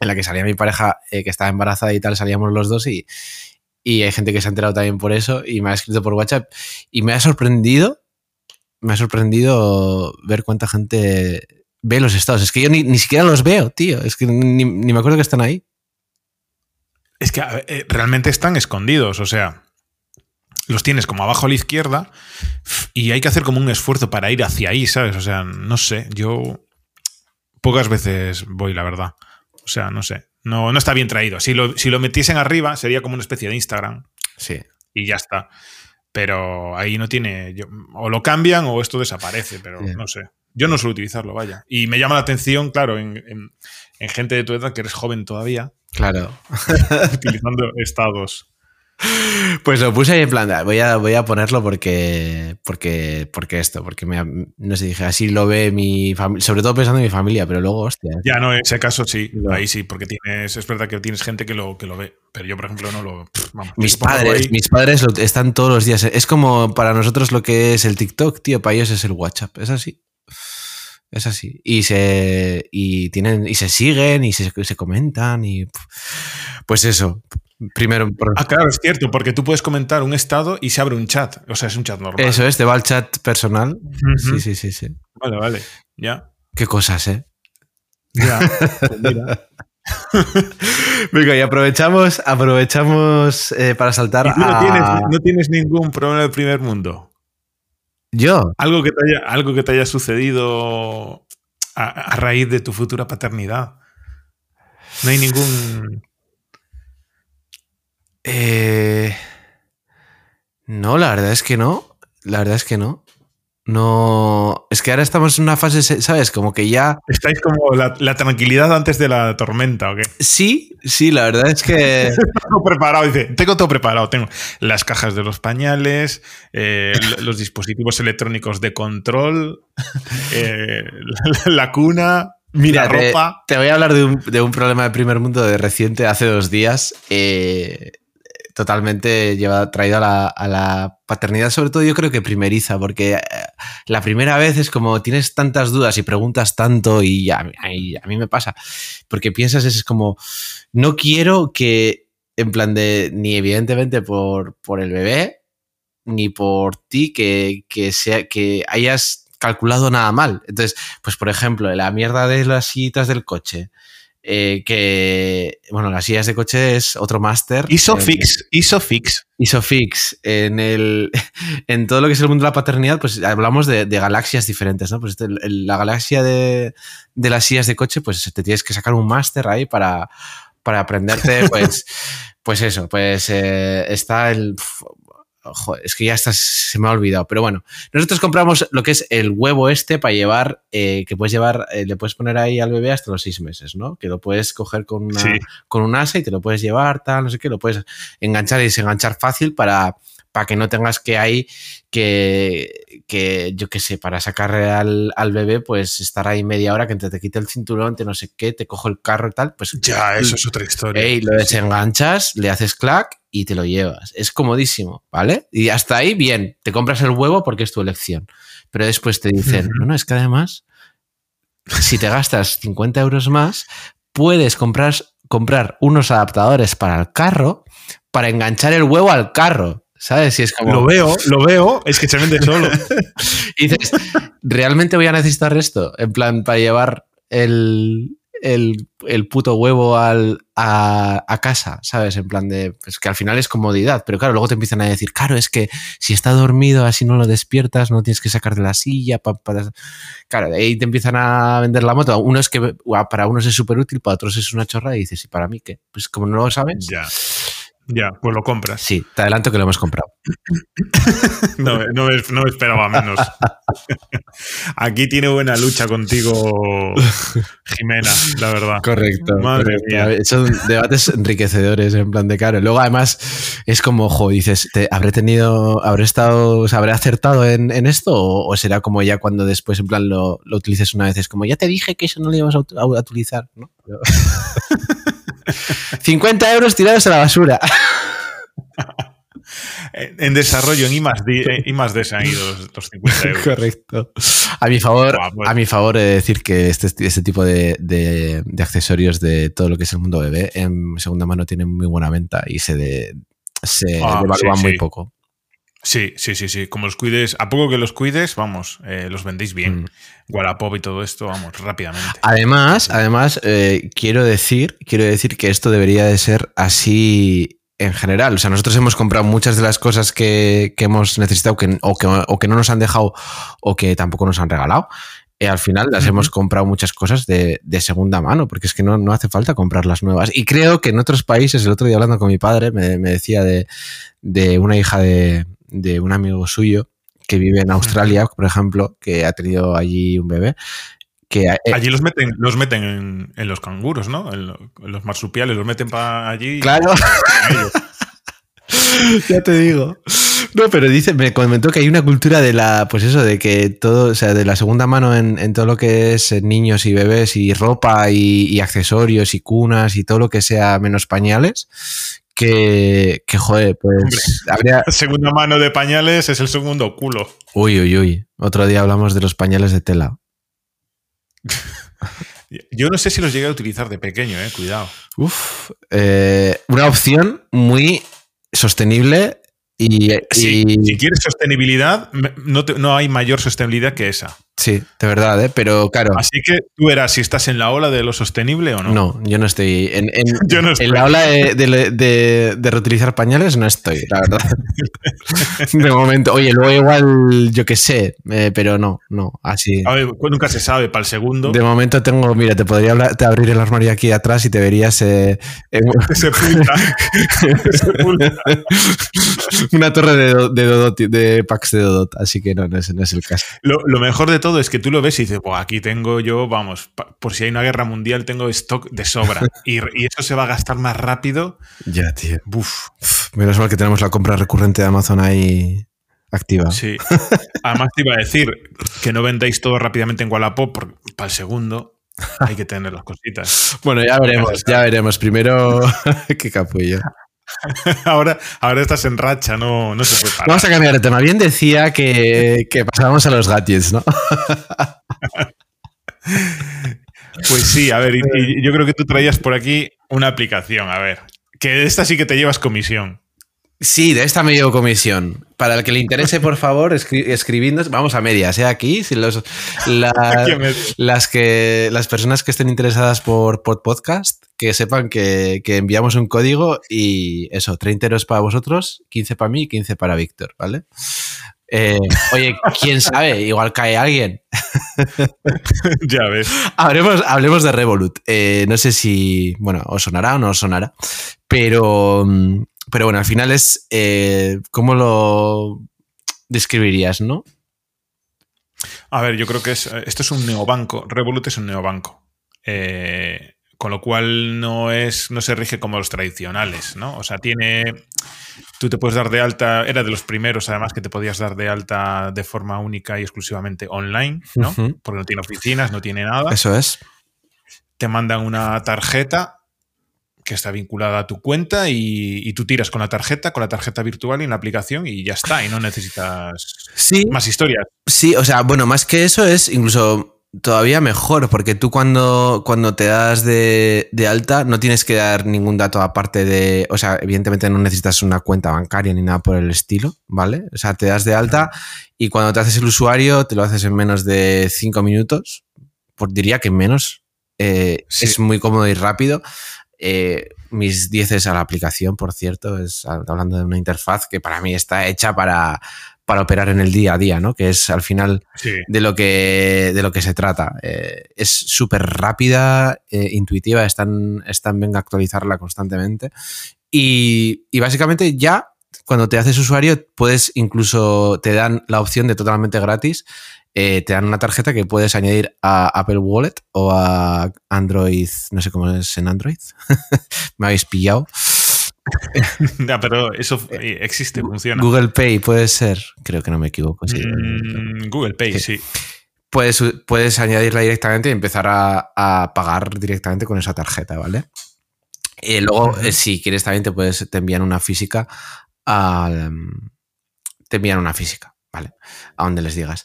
en la que salía mi pareja eh, que estaba embarazada y tal, salíamos los dos y, y hay gente que se ha enterado también por eso y me ha escrito por WhatsApp y me ha sorprendido, me ha sorprendido ver cuánta gente ve los estados. Es que yo ni, ni siquiera los veo, tío. Es que ni, ni me acuerdo que están ahí. es que eh, realmente están escondidos, o sea, los tienes como abajo a la izquierda y hay que hacer como un esfuerzo para ir hacia ahí, ¿sabes? O sea, no sé, yo pocas veces voy, la verdad. O sea, no sé, no, no está bien traído. Si lo, si lo metiesen arriba sería como una especie de Instagram. Sí. y ya está. Pero ahí no tiene. yo- o lo cambian o esto desaparece, pero Sí. no sé. Yo no suelo utilizarlo, vaya. Y me llama la atención, claro, en, en- en gente de tu edad que eres joven todavía, Claro. utilizando estados. Pues lo puse ahí en plan, voy a, voy a ponerlo porque, porque, porque esto, porque me, no sé, dije, así lo ve mi familia, sobre todo pensando en mi familia, pero luego, hostia. Ya no, en ese caso sí, No. ahí sí, porque tienes, es verdad que tienes gente que lo, que lo ve, pero yo, por ejemplo, no lo. vamos, Mis padres, mis padres están todos los días. Es como para nosotros lo que es el TikTok, tío, para ellos es el WhatsApp. Es así. Es así. Y se, y tienen, y se siguen y se, se comentan y pues eso. Primero, por- Ah, claro, es cierto, porque tú puedes comentar un estado y se abre un chat. O sea, es un chat normal. eso es, te va al chat personal. Sí, sí, sí, sí. Vale, vale. Ya. Qué cosas, ¿eh? Ya. Pues mira. Venga, y aprovechamos, aprovechamos eh, para saltar ¿Y tú no a... tienes, no tienes ningún problema del primer mundo? Yo, Algo que te haya, algo que te haya sucedido a, a raíz de tu futura paternidad. No hay ningún. Eh, no, la verdad es que no. La verdad es que no. No. Es que ahora estamos en una fase, ¿sabes? Como que ya. Estáis como la, la tranquilidad antes de la tormenta, ¿o qué? Sí, sí, la verdad es que. Todo preparado, dice. Tengo todo preparado. Tengo las cajas de los pañales, eh, los dispositivos electrónicos de control, eh, la, la cuna, Mira, la te, ropa. te voy a hablar de un, de un problema de primer mundo de reciente, hace dos días. eh, totalmente lleva, traído a la, la paternidad, sobre todo yo creo que primeriza, porque eh, la primera vez es como tienes tantas dudas y preguntas tanto y a, y a mí me pasa, porque piensas es como, no quiero que, en plan de, ni evidentemente por, por el bebé, ni por ti, que, que, sea, que hayas calculado nada mal. Entonces, pues por ejemplo, la mierda de las sillitas del coche. Eh, que, bueno, las sillas de coche es otro máster. Isofix, Isofix. Isofix. En, el, en todo lo que es el mundo de la paternidad, pues hablamos de, de galaxias diferentes, ¿no? Pues este, el- la galaxia de, de las sillas de coche, pues te tienes que sacar un máster ahí para, para aprenderte, pues, pues eso, pues eh, está el... joder, es que ya está, se me ha olvidado. Pero bueno, nosotros compramos lo que es el huevo este para llevar, eh, que puedes llevar, eh, le puedes poner ahí al bebé hasta los seis meses, ¿no? Que lo puedes coger con, una, Sí. con un asa y te lo puedes llevar, tal, no sé qué, lo puedes enganchar y desenganchar fácil para, para que no tengas que ahí que, que yo qué sé, para sacar al, al bebé, pues estar ahí media hora que te, te quite el cinturón, te no sé qué, te cojo el carro y tal, pues Ya, eso es otra historia. Ey, lo desenganchas, le haces clac y te lo llevas. Es comodísimo, ¿vale? Y hasta ahí, bien, te compras el huevo porque es tu elección. Pero después te dicen, no, no, es que además, si te gastas 50 euros más, puedes comprar, comprar unos adaptadores para el carro para enganchar el huevo al carro. ¿Sabes? Y es como. Lo veo, lo veo, es que se vende solo. Y dices, ¿realmente voy a necesitar esto? En plan, para llevar el, el, el puto huevo al, a, casa, ¿sabes? En plan de, pues que al final es comodidad, pero claro, luego te empiezan a decir, claro, es que si está dormido, así no lo despiertas, no tienes que sacar de la silla, pa- para... Claro, de ahí te empiezan a vender la moto. Uno es que para unos es súper útil, para otros es una chorra y dices, ¿y para mí qué? Pues como no lo sabes, ya. Ya, pues lo compras. sí, te adelanto que lo hemos comprado. No, no, me- no me esperaba menos. Aquí tiene buena lucha contigo, Jimena, la verdad. Correcto. Madre correcto. mía. Son debates enriquecedores en plan de caro. Luego, además, es como, jo, dices, ¿te- ¿habré tenido, habré estado, o sea, habré acertado en, en esto? O, o será como ya cuando después, en plan, lo, lo utilices una vez? Es como, ya te dije que eso no lo ibas a, a utilizar, ¿no? Pero- 50 euros tirados a la basura. En desarrollo, en I más D, en I más D se han ido los, los 50 euros. Correcto. A mi favor, pues. a mi favor he de decir que este, este tipo de, de- de accesorios de todo lo que es el mundo bebé en segunda mano tienen muy buena venta y se, de, se Ah, devalúan sí, muy sí. poco. Sí, sí, sí, sí. Como los cuides, a poco que los cuides, vamos, eh, los vendéis bien. Mm. Wallapop y todo esto, vamos, rápidamente. Además, además eh, quiero decir, quiero decir que esto debería de ser así en general. O sea, nosotros hemos comprado muchas de las cosas que, que hemos necesitado que, o, que, o que no nos han dejado o que tampoco nos han regalado. Eh, al final las hemos comprado muchas cosas de, de segunda mano, porque es que no, no hace falta comprar las nuevas. Y creo que en otros países, el otro día hablando con mi padre, me, me decía de, de una hija de, de un amigo suyo que vive en Australia, por ejemplo, que ha tenido allí un bebé. Que, eh, Allí los meten, los meten en, en los canguros, ¿no? En, lo- en los marsupiales, los meten para allí. Claro. ya te digo. No, pero dice, me comentó que hay una cultura de la, pues eso, de que todo, o sea, de la segunda mano en, en todo lo que es eh, niños y bebés y ropa y, y accesorios y cunas y todo lo que sea menos pañales, que, que joder, pues habría... Segunda mano de pañales es el segundo culo. Uy, uy, uy. Otro día hablamos de los pañales de tela. Yo no sé si los llegué a utilizar de pequeño, eh, cuidado. Uf. eh, una opción muy sostenible y, Si, y- si quieres sostenibilidad, no, te- no hay mayor sostenibilidad que esa. Sí, de verdad, ¿eh? pero claro. Así que tú verás si estás en la ola de lo sostenible o no. No, yo no estoy. En, en- Yo no estoy. en la ola de, de- de- de reutilizar pañales no estoy, la verdad. De momento, oye, luego igual, yo qué sé, eh, pero no, no, así. A ver, pues nunca se sabe para el segundo. De momento tengo, mira, te podría hablar- te abrir el armario aquí atrás y te verías eh, en una torre de, de, Dodot, de packs de Dodot, así que no, no es, no es el caso. Lo, lo mejor de todo es que tú lo ves y dices, "Buah, aquí tengo yo, vamos, por si hay una guerra mundial, tengo stock de sobra. Y, y eso se va a gastar más rápido. Ya, tío. Buf, Menos mal que tenemos la compra recurrente de Amazon ahí activa. sí. Además te iba a decir que no vendéis todo rápidamente en Wallapop, porque para el segundo hay que tener las cositas. Bueno, ya veremos, ya veremos. Primero, qué capullo. Ahora, ahora estás en racha, no, no se puede parar. Vamos a cambiar de tema. Bien decía que, que pasábamos a los gadgets, ¿no? Pues sí, a ver, y, y yo creo que tú traías por aquí una aplicación, a ver. Que esta sí que te llevas comisión. Sí, de esta me llevo comisión. Para el que le interese, por favor, escri. Vamos a medias, ¿eh? Aquí, si los, la- las, que, las personas que estén interesadas por, por podcast, que sepan que, que enviamos un código y eso, 30 euros para vosotros, 15 para mí y 15 para Víctor, ¿vale? Eh, oye, quién sabe, igual cae alguien. ya ves. Hablemos, hablemos de Revolut. Eh, no sé si, bueno, os sonará o no os sonará, pero, mm, pero bueno, al final es. Eh, ¿Cómo lo describirías, no? A ver, yo creo que es, esto es un neobanco. Revolut es un neobanco. Eh, con lo cual no es no se rige como los tradicionales, ¿no? O sea, tiene tú te puedes dar de alta, era de los primeros además que te podías dar de alta de forma única y exclusivamente online, ¿no? Porque no tiene oficinas, no tiene nada. Eso es. Te mandan una tarjeta que está vinculada a tu cuenta y, tú tiras con la tarjeta, con la tarjeta virtual y en la aplicación y ya está, y no necesitas más historias. Sí, o sea, bueno, más que eso es incluso todavía mejor, porque tú cuando, cuando te das de, alta no tienes que dar ningún dato aparte de, o sea, evidentemente no necesitas una cuenta bancaria ni nada por el estilo, ¿vale? O sea, te das de alta y cuando te haces el usuario te lo haces en menos de cinco minutos, por, diría que menos, eh, es muy cómodo y rápido. Eh, mis 10 es a la aplicación, por cierto, es hablando de una interfaz que para mí está hecha para, para operar en el día a día, ¿no? Que es al final de, lo que, de lo que se trata. Eh, es súper rápida, eh, intuitiva, están, están venga a actualizarla constantemente. Y, básicamente ya cuando te haces usuario puedes incluso, te dan la opción de totalmente gratis, eh, te dan una tarjeta que puedes añadir a Apple Wallet o a Android, no sé cómo es en Android, me habéis pillado. ya, pero eso eh, existe, funciona. Google Pay puede ser, creo que no me equivoco. Mm, Google Pay, sí. Puedes, puedes añadirla directamente y empezar a, pagar directamente con esa tarjeta, ¿vale? Y luego, eh, si quieres, también te, puedes, te envían una física al, te envían una física, ¿vale? A donde les digas.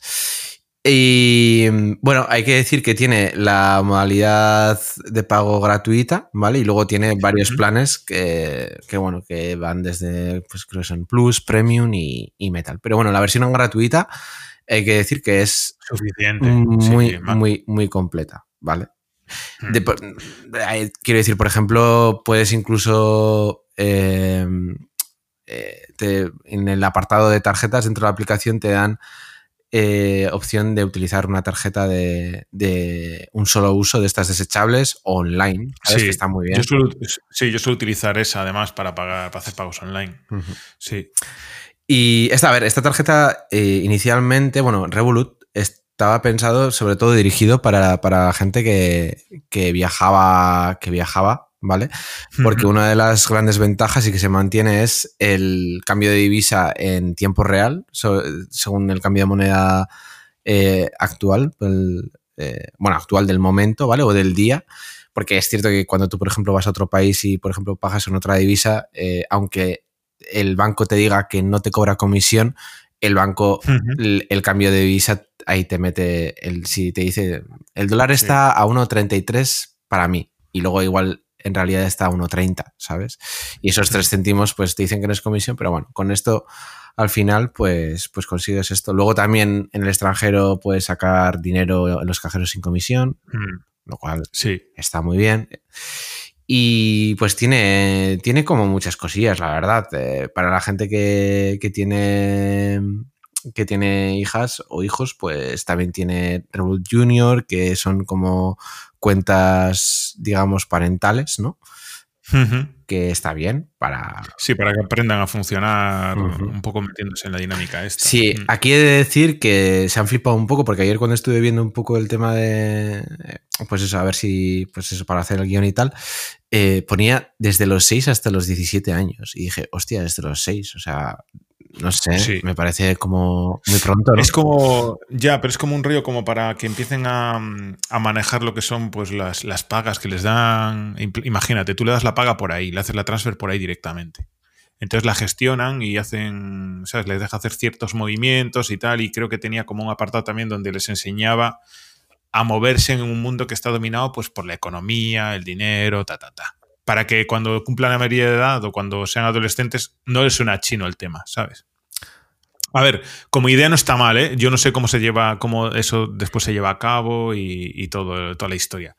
Y bueno, hay que decir que tiene la modalidad de pago gratuita, ¿vale? Y luego tiene varios planes que, bueno, que van desde, pues creo que son Plus, Premium y, Metal. Pero bueno, la versión gratuita hay que decir que es suficiente, muy, muy, muy completa, ¿vale? quiero decir, por ejemplo, puedes incluso em, eh, en el apartado de tarjetas dentro de la aplicación te dan eh, opción de utilizar una tarjeta de, un solo uso de estas desechables online. ¿sabes? que está muy bien. sí, yo suelo utilizar esa además para pagar, para hacer pagos online. Sí. Y esta, a ver, esta tarjeta eh, inicialmente, bueno, Revolut estaba pensado sobre todo dirigido para, para gente que, que, viajaba, que viajaba ¿vale? Porque una de las grandes ventajas y que se mantiene es el cambio de divisa en tiempo real, según el cambio de moneda eh, actual, eh, bueno, actual del momento, ¿vale? O del día. Porque es cierto que cuando tú, por ejemplo, vas a otro país y, por ejemplo, pagas en otra divisa, eh, aunque el banco te diga que no te cobra comisión, el banco, el, cambio de divisa, ahí te mete, el, si te dice, el dólar está a 1,33 para mí, y luego igual en realidad está a 1,30, ¿sabes? Y esos 3 céntimos, pues te dicen que no es comisión, pero bueno, con esto al final, pues, pues consigues esto. Luego también en el extranjero puedes sacar dinero en los cajeros sin comisión, mm. lo cual sí. está muy bien. Y pues tiene, tiene como muchas cosillas, la verdad. Eh, para la gente que, que, tiene que tiene hijas o hijos, pues también tiene Revolut Junior, que son como cuentas, digamos, parentales, ¿no? Que está bien para. Sí, para que aprendan a funcionar un poco metiéndose en la dinámica esta. Sí, aquí he de decir que se han flipado un poco, porque ayer cuando estuve viendo un poco el tema de. Pues eso, a ver si. Pues eso, para hacer el guion y tal. Eh, ponía desde los 6 hasta los 17 años. Y dije, hostia, desde los 6. O sea, no sé, me parece como muy pronto. Es como, ya, pero es como un río como para que empiecen a, manejar lo que son pues las, las, pagas que les dan. Imagínate, tú le das la paga por ahí, le haces la transfer por ahí directamente. Entonces la gestionan y hacen, ¿sabes? Les deja hacer ciertos movimientos y tal. Y creo que tenía como un apartado también donde les enseñaba a moverse en un mundo que está dominado pues por la economía, el dinero, ta, ta, ta para que cuando cumplan la mayoría de edad o cuando sean adolescentes no les suena chino el tema, ¿sabes? A ver, como idea no está mal, ¿eh? Yo no sé cómo se lleva, cómo eso después se lleva a cabo y, todo, toda la historia.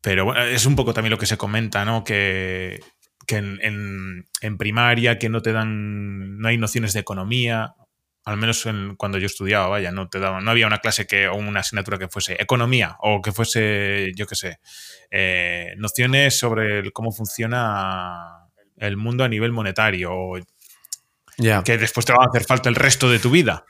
Pero bueno, es un poco también lo que se comenta, ¿no? Que, en, primaria, que no te dan, no hay nociones de economía, al menos cuando yo estudiaba, vaya, no te daban, no había una clase que, o una asignatura que fuese economía o que fuese, yo qué sé, eh, nociones sobre cómo funciona el mundo a nivel monetario, Que después te va a hacer falta el resto de tu vida.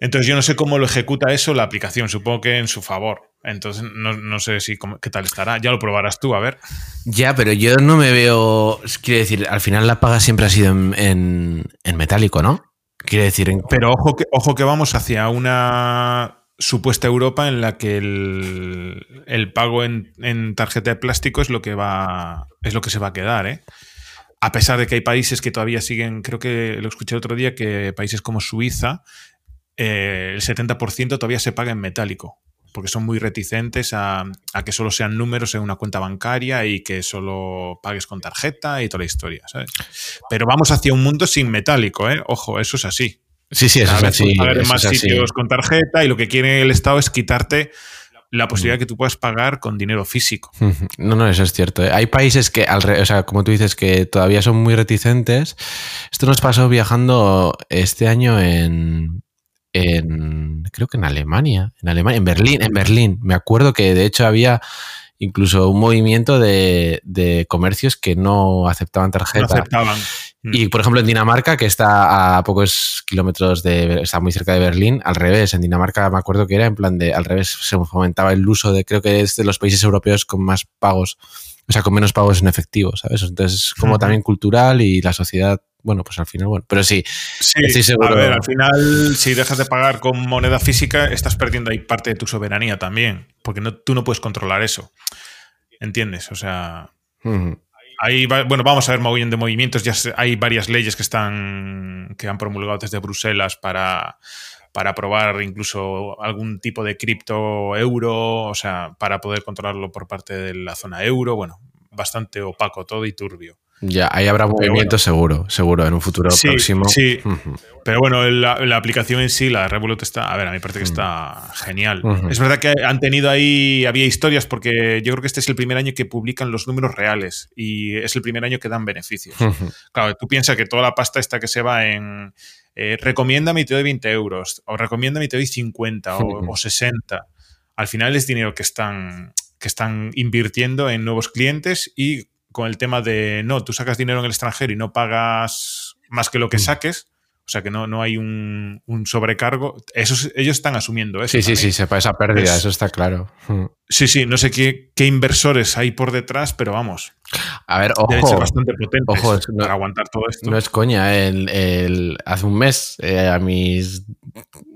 Entonces yo no sé cómo lo ejecuta eso la aplicación, supongo que en su favor. Entonces no, no sé si cómo- qué tal estará. Ya lo probarás tú, a ver. Ya, pero yo no me veo. Quiero decir, al final la paga siempre ha sido en, en- en metálico, ¿no? Quiero decir, en, Pero ojo que, ojo que vamos hacia una supuesta Europa en la que el, el pago en, en tarjeta de plástico es lo que va. es lo que se va a quedar, ¿eh? A pesar de que hay países que todavía siguen, creo que lo escuché el otro día, que países como Suiza, eh, el 70% todavía se paga en metálico. Porque son muy reticentes a, a que solo sean números en una cuenta bancaria y que solo pagues con tarjeta y toda la historia, ¿sabes? Pero vamos hacia un mundo sin metálico, ¿eh? Ojo, eso es así. sí, sí, eso Cada es así. pagar en más así. sitios con tarjeta y lo que quiere el Estado es quitarte la Mm. posibilidad de que tú puedas pagar con dinero físico. No, no, eso es cierto. ¿eh? Hay países que, al re- o sea, como tú dices, que todavía son muy reticentes. Esto nos pasó viajando este año en, en creo que en Alemania, en Alemania, en Berlín, en Berlín. Me acuerdo que de hecho había incluso un movimiento de, de comercios que no aceptaban No tarjeta. aceptaban. Mm. Y por ejemplo en Dinamarca, que está a pocos kilómetros de, está muy cerca de Berlín, al revés, en Dinamarca me acuerdo que era en plan de, al revés, se fomentaba el uso de, creo que es de los países europeos con más pagos, o sea, con menos pagos en efectivo, ¿sabes? Entonces es como también cultural y la sociedad, bueno, pues al final, bueno, pero sí, Sí, estoy seguro. a ver, al final, si dejas de pagar con moneda física, estás perdiendo ahí parte de tu soberanía también, porque no, tú no puedes controlar eso. ¿Entiendes? O sea. Bueno, vamos a ver mogollón de movimientos. Ya hay varias leyes que están que han promulgado desde Bruselas para, para aprobar incluso algún tipo de cripto euro, o sea, para poder controlarlo por parte de la zona euro. Bueno, bastante opaco todo y turbio. Ya, ahí habrá movimiento seguro, seguro, en un futuro Sí, próximo. sí. Pero bueno, la, la aplicación en sí, la Revolut está, a ver, a mí me parece que está genial. Es verdad que han tenido ahí, había historias porque yo creo que este es el primer año que publican los números reales y es el primer año que dan beneficios. Claro, tú piensas que toda la pasta esta que se va en eh, recomiéndame y te doy 20 euros, o recomiéndame y te doy 50 o, o 60. Al final es dinero que están, que están invirtiendo en nuevos clientes y con el tema de no, tú sacas dinero en el extranjero y no pagas más que lo que Mm. saques. O sea que no, no hay un, un sobrecargo. Esos, ellos están asumiendo eso. Sí, sí, sí, también. sepa esa pérdida, Es- eso está claro. Ujú. Sí, sí, no sé qué, qué inversores hay por detrás, pero vamos, A ver, deben ser ojo, bastante potentes ojo, no- para aguantar todo esto. No es coña, el, el- hace un mes eh, a mis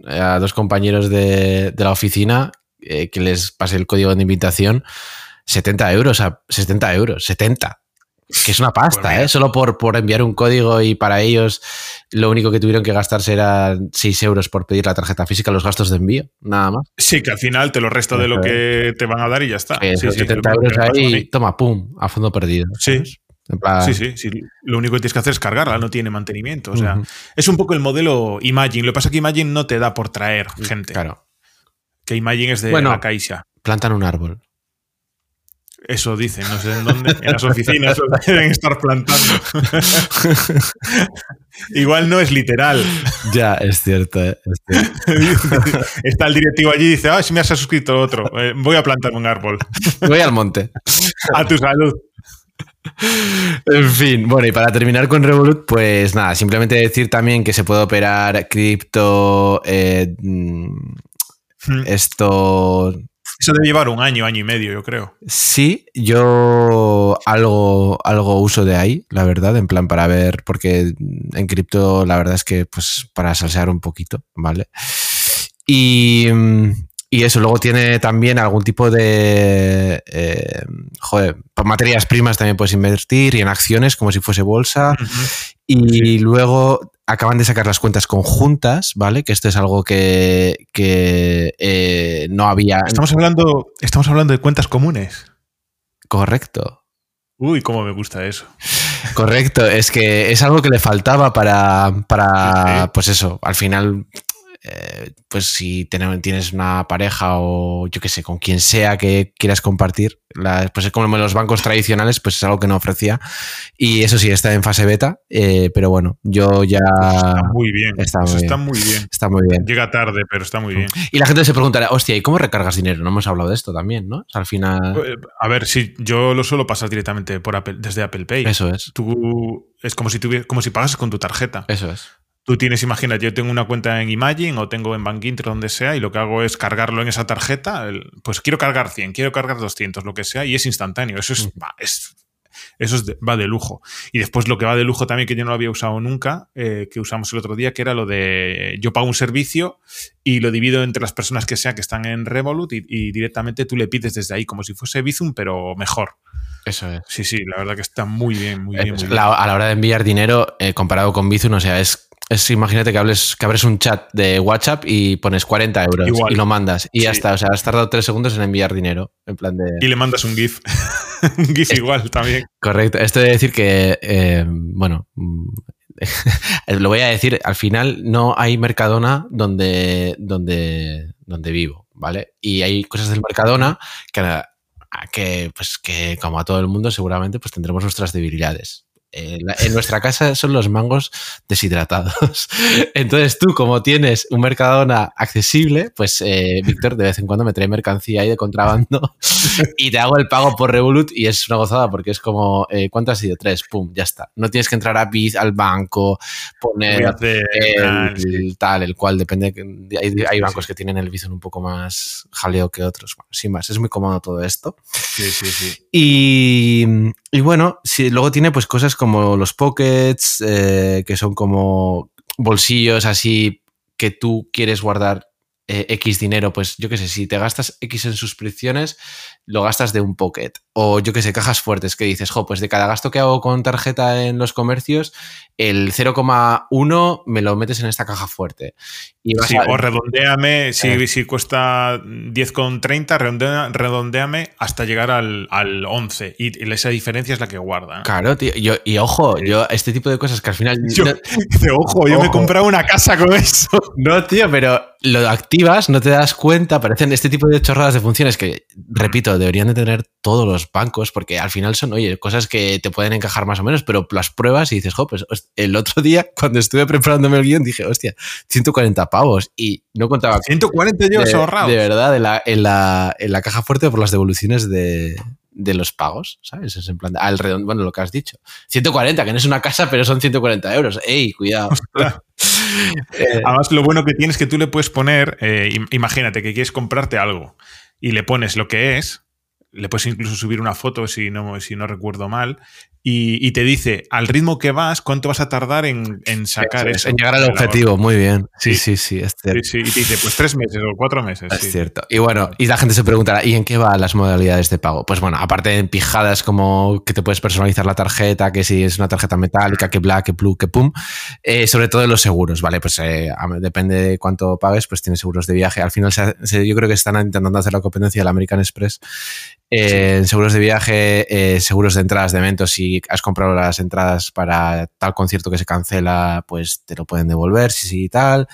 a dos compañeros de, de la oficina eh, que les pasé el código de invitación, 70 euros, a 70 euros, 70. Que es una pasta, Pues mira. ¿eh? Solo por, por enviar un código y para ellos lo único que tuvieron que gastarse era 6 euros por pedir la tarjeta física, los gastos de envío, nada más. Sí, que al final te lo resta de lo que te van a dar y ya está. Que Sí, esos sí, 70 lo mismo euros ahí, toma, pum, a fondo perdido. Sí. Sí, sí, sí. Lo único que tienes que hacer es cargarla, no tiene mantenimiento. O sea, es un poco el modelo Imagine. Lo que pasa es que Imagine no te da por traer gente. Claro, Que Imagine es de Bueno. la Caixa. plantan un árbol. Eso dicen, no sé en dónde. En las oficinas lo deben estar plantando. Igual no es literal. Ya, es cierto, ¿eh? es cierto. Está el directivo allí y dice, ah, si me has suscrito otro, eh, voy a plantar un árbol. Voy al monte. A tu salud. En fin, bueno, y para terminar con Revolut, pues nada, simplemente decir también que se puede operar cripto, eh, mm, esto Eso debe llevar un año, año y medio, yo creo. sí, yo algo, algo uso de ahí, la verdad, en plan para ver, porque en cripto la verdad es que pues para salsear un poquito, ¿vale? Y, y eso, luego tiene también algún tipo de, eh, joder, por materias primas también puedes invertir y en acciones como si fuese bolsa. Y luego acaban de sacar las cuentas conjuntas, ¿vale? Que esto es algo que, que eh, no había. Estamos hablando, estamos hablando de cuentas comunes. Correcto. Uy, cómo me gusta eso. Correcto. Es que es algo que le faltaba para, para Sí, pues eso, al final eh, pues si tienes una pareja o yo qué sé, con quien sea que quieras compartir, pues es como los bancos tradicionales, pues es algo que no ofrecía. Y eso sí, está en fase beta, eh, pero bueno, yo ya... Está muy bien. Está muy, bien. Está muy bien. Llega tarde, pero está muy bien. Y la gente se preguntará, hostia, ¿y cómo recargas dinero? No hemos hablado de esto también, ¿no? al final... Eh, a ver, si yo lo suelo pasar directamente por Apple, desde Apple Pay. Eso es. Tú, es como si, como si pagas con tu tarjeta. Eso es. Tú tienes, imagínate, yo tengo una cuenta en Imagine o tengo en Bankinter, donde sea, y lo que hago es cargarlo en esa tarjeta. pues quiero cargar 100, quiero cargar 200, lo que sea, y es instantáneo. Eso es, va, es eso va de lujo. Y después lo que va de lujo también, que yo no lo había usado nunca, eh, que usamos el otro día, que era lo de yo pago un servicio y lo divido entre las personas que sea que están en Revolut y, directamente tú le pides desde ahí, como si fuese Bizum, pero mejor. Eso es. Sí, sí, la verdad que está muy bien, muy bien. a la hora de enviar dinero, eh, comparado con Bizum, o sea, es es, imagínate que, hables, que abres un chat de WhatsApp y pones 40 euros y lo mandas. Y ya está. O sea, has tardado tres segundos en enviar dinero. En plan de. Y le mandas un GIF. un GIF igual también. Correcto. Esto de decir que, eh, bueno, lo voy a decir, al final no hay Mercadona donde, donde, donde vivo, ¿vale? Y hay cosas del Mercadona que, que, pues, que, como a todo el mundo, seguramente pues tendremos nuestras debilidades en nuestra casa son los mangos deshidratados. Entonces tú, como tienes un Mercadona accesible, pues eh, Víctor de vez en cuando me trae mercancía ahí de contrabando y te hago el pago por Revolut y es una gozada porque es como, eh, ¿cuánto ha sido? Tres, pum, ya está. No tienes que entrar a Biz, al banco, poner el, tal, el cual, depende. Hay, hay bancos que tienen el Bizum un poco más jaleo que otros. Bueno, sin más, es muy cómodo todo esto. Sí, sí, sí. Y, y bueno, si, luego tiene pues cosas como los pockets, eh, que son como bolsillos así que tú quieres guardar eh, X dinero, pues yo qué sé, si te gastas X en suscripciones, lo gastas de un pocket. O yo qué sé, cajas fuertes que dices, jo, pues de cada gasto que hago con tarjeta en los comercios, el 0,1 me lo metes en esta caja fuerte. Y O redondeame, si, eh. si cuesta 10,30, redondeame hasta llegar al, 11. Y, esa diferencia es la que guarda. Claro, tío. y ojo, yo este tipo de cosas que al final... Yo, ojo, yo me he comprado una casa con eso. No, tío, pero lo activas, no te das cuenta, parecen este tipo de chorradas de funciones que, repito, deberían de tener todos los bancos, porque al final son, oye, cosas que te pueden encajar más o menos, pero las pruebas y dices, jo, pues el otro día, cuando estuve preparándome el guion, dije, hostia, 140 pavos y no contaba. 140 euros ahorrados. De verdad, en la, en, la, en la caja fuerte por las devoluciones de, de los pagos, ¿sabes? Es en plan, al redondo, bueno, lo que has dicho. 140, que no es una casa, pero son 140 euros. ¡Ey, cuidado! Eh, Además, lo bueno que tienes es que tú le puedes poner, eh, imagínate que quieres comprarte algo y le pones lo que es, le puedes incluso subir una foto si no, si no recuerdo mal, y, te dice al ritmo que vas, cuánto vas a tardar en, sacar eso. En llegar al objetivo, muy bien. Sí, sí, sí, es cierto. Sí, y te dice, pues tres meses o cuatro meses. Es cierto. Y bueno, y la gente se preguntará, ¿y en qué van las modalidades de pago? Pues bueno, aparte de pijadas como que te puedes personalizar la tarjeta, que si es una tarjeta metálica, que bla, que blue, que pum, eh, sobre todo en los seguros, ¿vale? Pues eh, depende de cuánto pagues, pues tienes seguros de viaje. Al final yo creo que están intentando hacer la competencia del American Express en seguros de viaje, eh, seguros de entradas de eventos, si has comprado las entradas para tal concierto que se cancela, pues te lo pueden devolver, si sí y tal.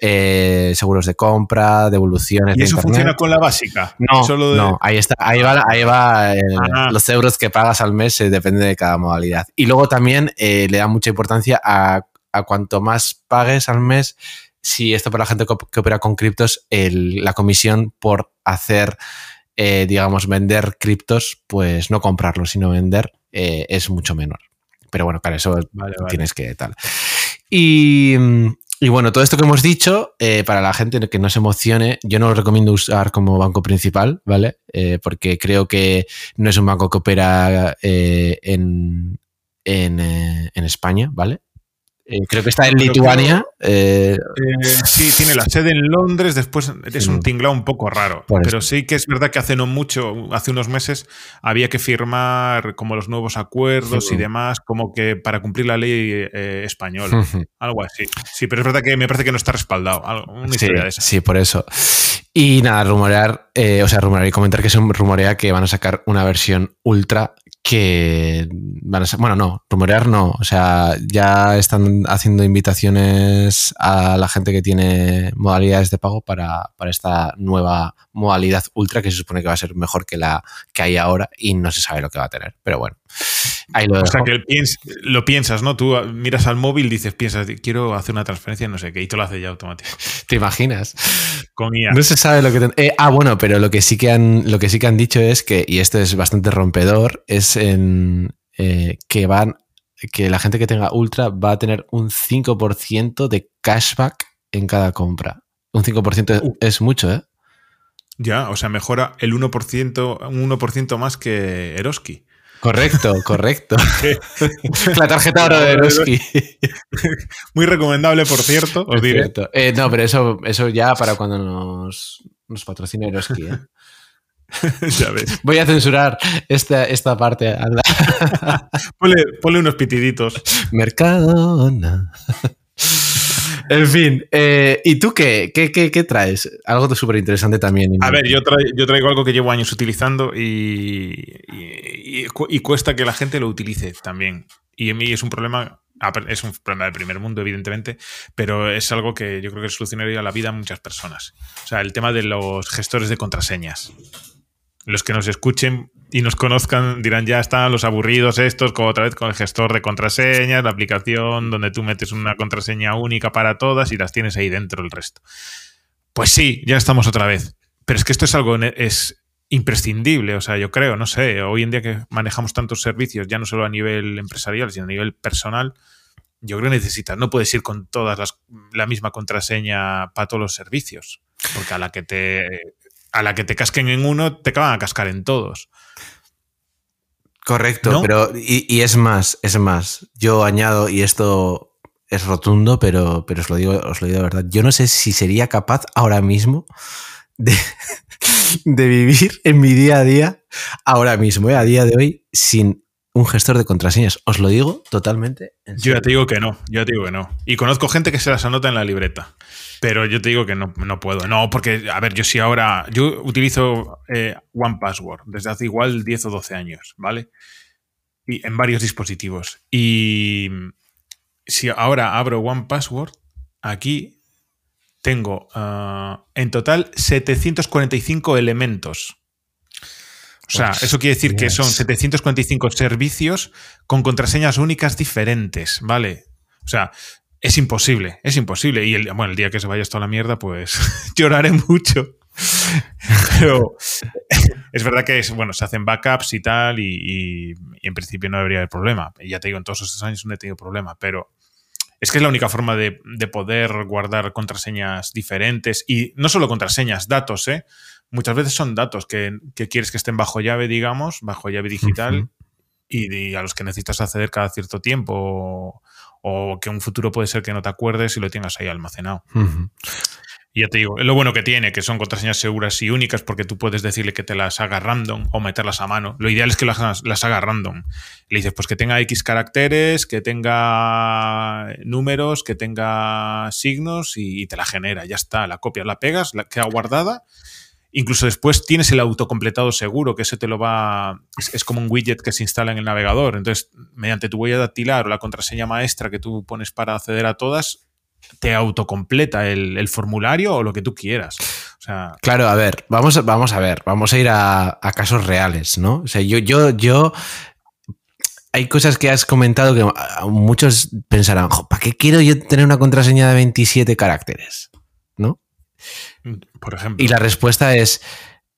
Eh, seguros de compra, devoluciones. ¿Y eso funciona con la básica? No, no ahí está, ahí va, ahí va ah. los euros que pagas al mes, eh, depende de cada modalidad. Y luego también le da mucha importancia a, cuanto más pagues al mes, si esto para la gente que opera con criptos, la comisión por hacer eh, digamos, vender criptos, pues no comprarlos, sino vender, eh, es mucho menor. Pero bueno, claro, eso tienes que tal. Y, bueno, todo esto que hemos dicho, eh, para la gente que no se emocione, yo no lo recomiendo usar como banco principal, ¿vale? porque creo que no es un banco que opera en, en, en España, ¿vale? Eh, creo que está en Lituania. Eh, eh, sí, tiene la sede en Londres, después es un tinglado un poco raro. Pero sí que es verdad que hace no mucho, hace unos meses, había que firmar como los nuevos acuerdos y demás, como que para cumplir la ley española. algo así. Sí, pero es verdad que me parece que no está respaldado. una historia de esa. Sí, por eso. Y nada, rumorear, o sea, rumorear y comentar que se rumorea que van a sacar una versión ultra que van a ser, bueno, no, rumorear no, o sea, ya están haciendo invitaciones a la gente que tiene modalidades de pago para, para, esta nueva modalidad ultra que se supone que va a ser mejor que la que hay ahora y no se sabe lo que va a tener, pero bueno. Ahí lo o sea, que lo piensas, ¿no? Tú miras al móvil, dices, piensas, quiero hacer una transferencia, no sé qué, y te lo hace ya automático. ¿Te imaginas? Con IA. No se sabe lo que... Eh, ah, bueno, pero lo que, sí que han, lo que sí que han dicho es que, y esto es bastante rompedor, es en, eh, que van que la gente que tenga Ultra va a tener un 5% de cashback en cada compra. Un 5% uh. es mucho, ¿eh? Ya, o sea, mejora el 1%, un 1% más que Eroski. Correcto, correcto. la tarjeta oro de Eroski. Muy recomendable, por cierto, os diré. Eh, no, pero eso, eso ya para cuando nos, nos patrocine Eroski. ¿eh? ya ves. Voy a censurar esta, esta parte. ponle, unos pitiditos. Mercadona. En fin, eh, ¿y tú qué, qué, traes? Algo súper interesante también. A ver, yo, yo, traigo algo que llevo años utilizando y, y, cuesta que la gente lo utilice también. Y a mí es un problema, es un problema de primer mundo, evidentemente, pero es algo que yo creo que solucionaría la vida a muchas personas. O sea, el tema de los gestores de contraseñas los que nos escuchen y nos conozcan dirán, ya están los aburridos estos, como otra vez con el gestor de contraseñas, la aplicación donde tú metes una contraseña única para todas y las tienes ahí dentro el resto. Pues sí, ya estamos otra vez. Pero es que esto es algo es imprescindible, o sea, yo creo, no sé, hoy en día que manejamos tantos servicios, ya no solo a nivel empresarial, sino a nivel personal, yo creo que necesitas, no puedes ir con todas las, la misma contraseña para todos los servicios, porque a la que te a la que te casquen en uno, te acaban a cascar en todos. Correcto, pero y, es más, es más. Yo añado, y esto es rotundo, pero, pero os lo digo, os lo digo de verdad. Yo no sé si sería capaz ahora mismo de, de vivir en mi día a día, ahora mismo, ¿eh? a día de hoy, sin un gestor de contraseñas. Os lo digo totalmente. yo ya te digo que no, yo ya te digo que no. Y conozco gente que se las anota en la libreta. Pero yo te digo que no, puedo. No, porque, a ver, yo sí ahora. Yo utilizo eh, One Password desde hace igual 10 o 12 años, ¿vale? Y en varios dispositivos. Y si ahora abro One Password, aquí tengo ah, en total 745 elementos. O sea, pues, eso quiere decir que son 745 servicios con contraseñas únicas diferentes, ¿vale? O sea, es imposible, es imposible. Y el, bueno, el día que se vaya esto a la mierda, pues lloraré mucho. Pero es verdad que es, bueno, se hacen backups y tal, y, en principio no debería haber problema. Y ya te digo, en todos estos años no he tenido problema, pero es que es la única forma de, poder guardar contraseñas diferentes y no solo contraseñas, datos, ¿eh? Muchas veces son datos que, quieres que estén bajo llave, digamos, bajo llave digital, y, a los que necesitas acceder cada cierto tiempo o que un futuro puede ser que no te acuerdes y lo tengas ahí almacenado. Y ya te digo, es lo bueno que tiene, que son contraseñas seguras y únicas porque tú puedes decirle que te las haga random o meterlas a mano. Lo ideal es que las, las haga random. Le dices, pues que tenga X caracteres, que tenga números, que tenga signos y, te la genera. Ya está, la copias, la pegas, la queda guardada Incluso después tienes el autocompletado seguro, que ese te lo va. Es, como un widget que se instala en el navegador. Entonces, mediante tu huella dactilar o la contraseña maestra que tú pones para acceder a todas, te autocompleta el, el formulario o lo que tú quieras. claro, a ver, vamos, vamos a ver, vamos a ir a, casos reales, ¿no? O sea, yo, yo, yo. Hay cosas que has comentado que muchos pensarán, ¿para qué quiero yo tener una contraseña de 27 caracteres? ¿No? Por ejemplo. Y la respuesta es,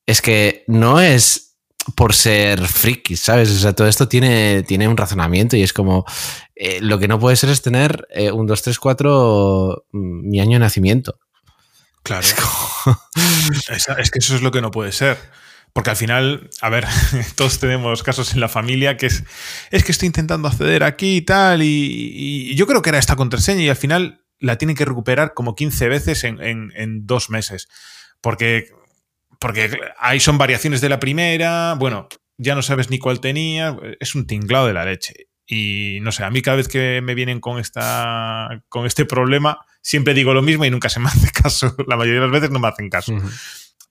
es que no es por ser friki, ¿sabes? O sea, todo esto tiene, tiene un razonamiento y es como, eh, lo que no puede ser es tener eh, un 2, 3, 4 mi año de nacimiento. Claro. Es, que eso es lo que no puede ser. Porque al final, a ver, todos tenemos casos en la familia que es, es que estoy intentando acceder aquí y tal, y, y, yo creo que era esta contraseña y al final la tienen que recuperar como 15 veces en, dos meses. Porque, porque ahí son variaciones de la primera, bueno, ya no sabes ni cuál tenía, es un tinglado de la leche. Y no sé, a mí cada vez que me vienen con, esta, con este problema, siempre digo lo mismo y nunca se me hace caso. La mayoría de las veces no me hacen caso.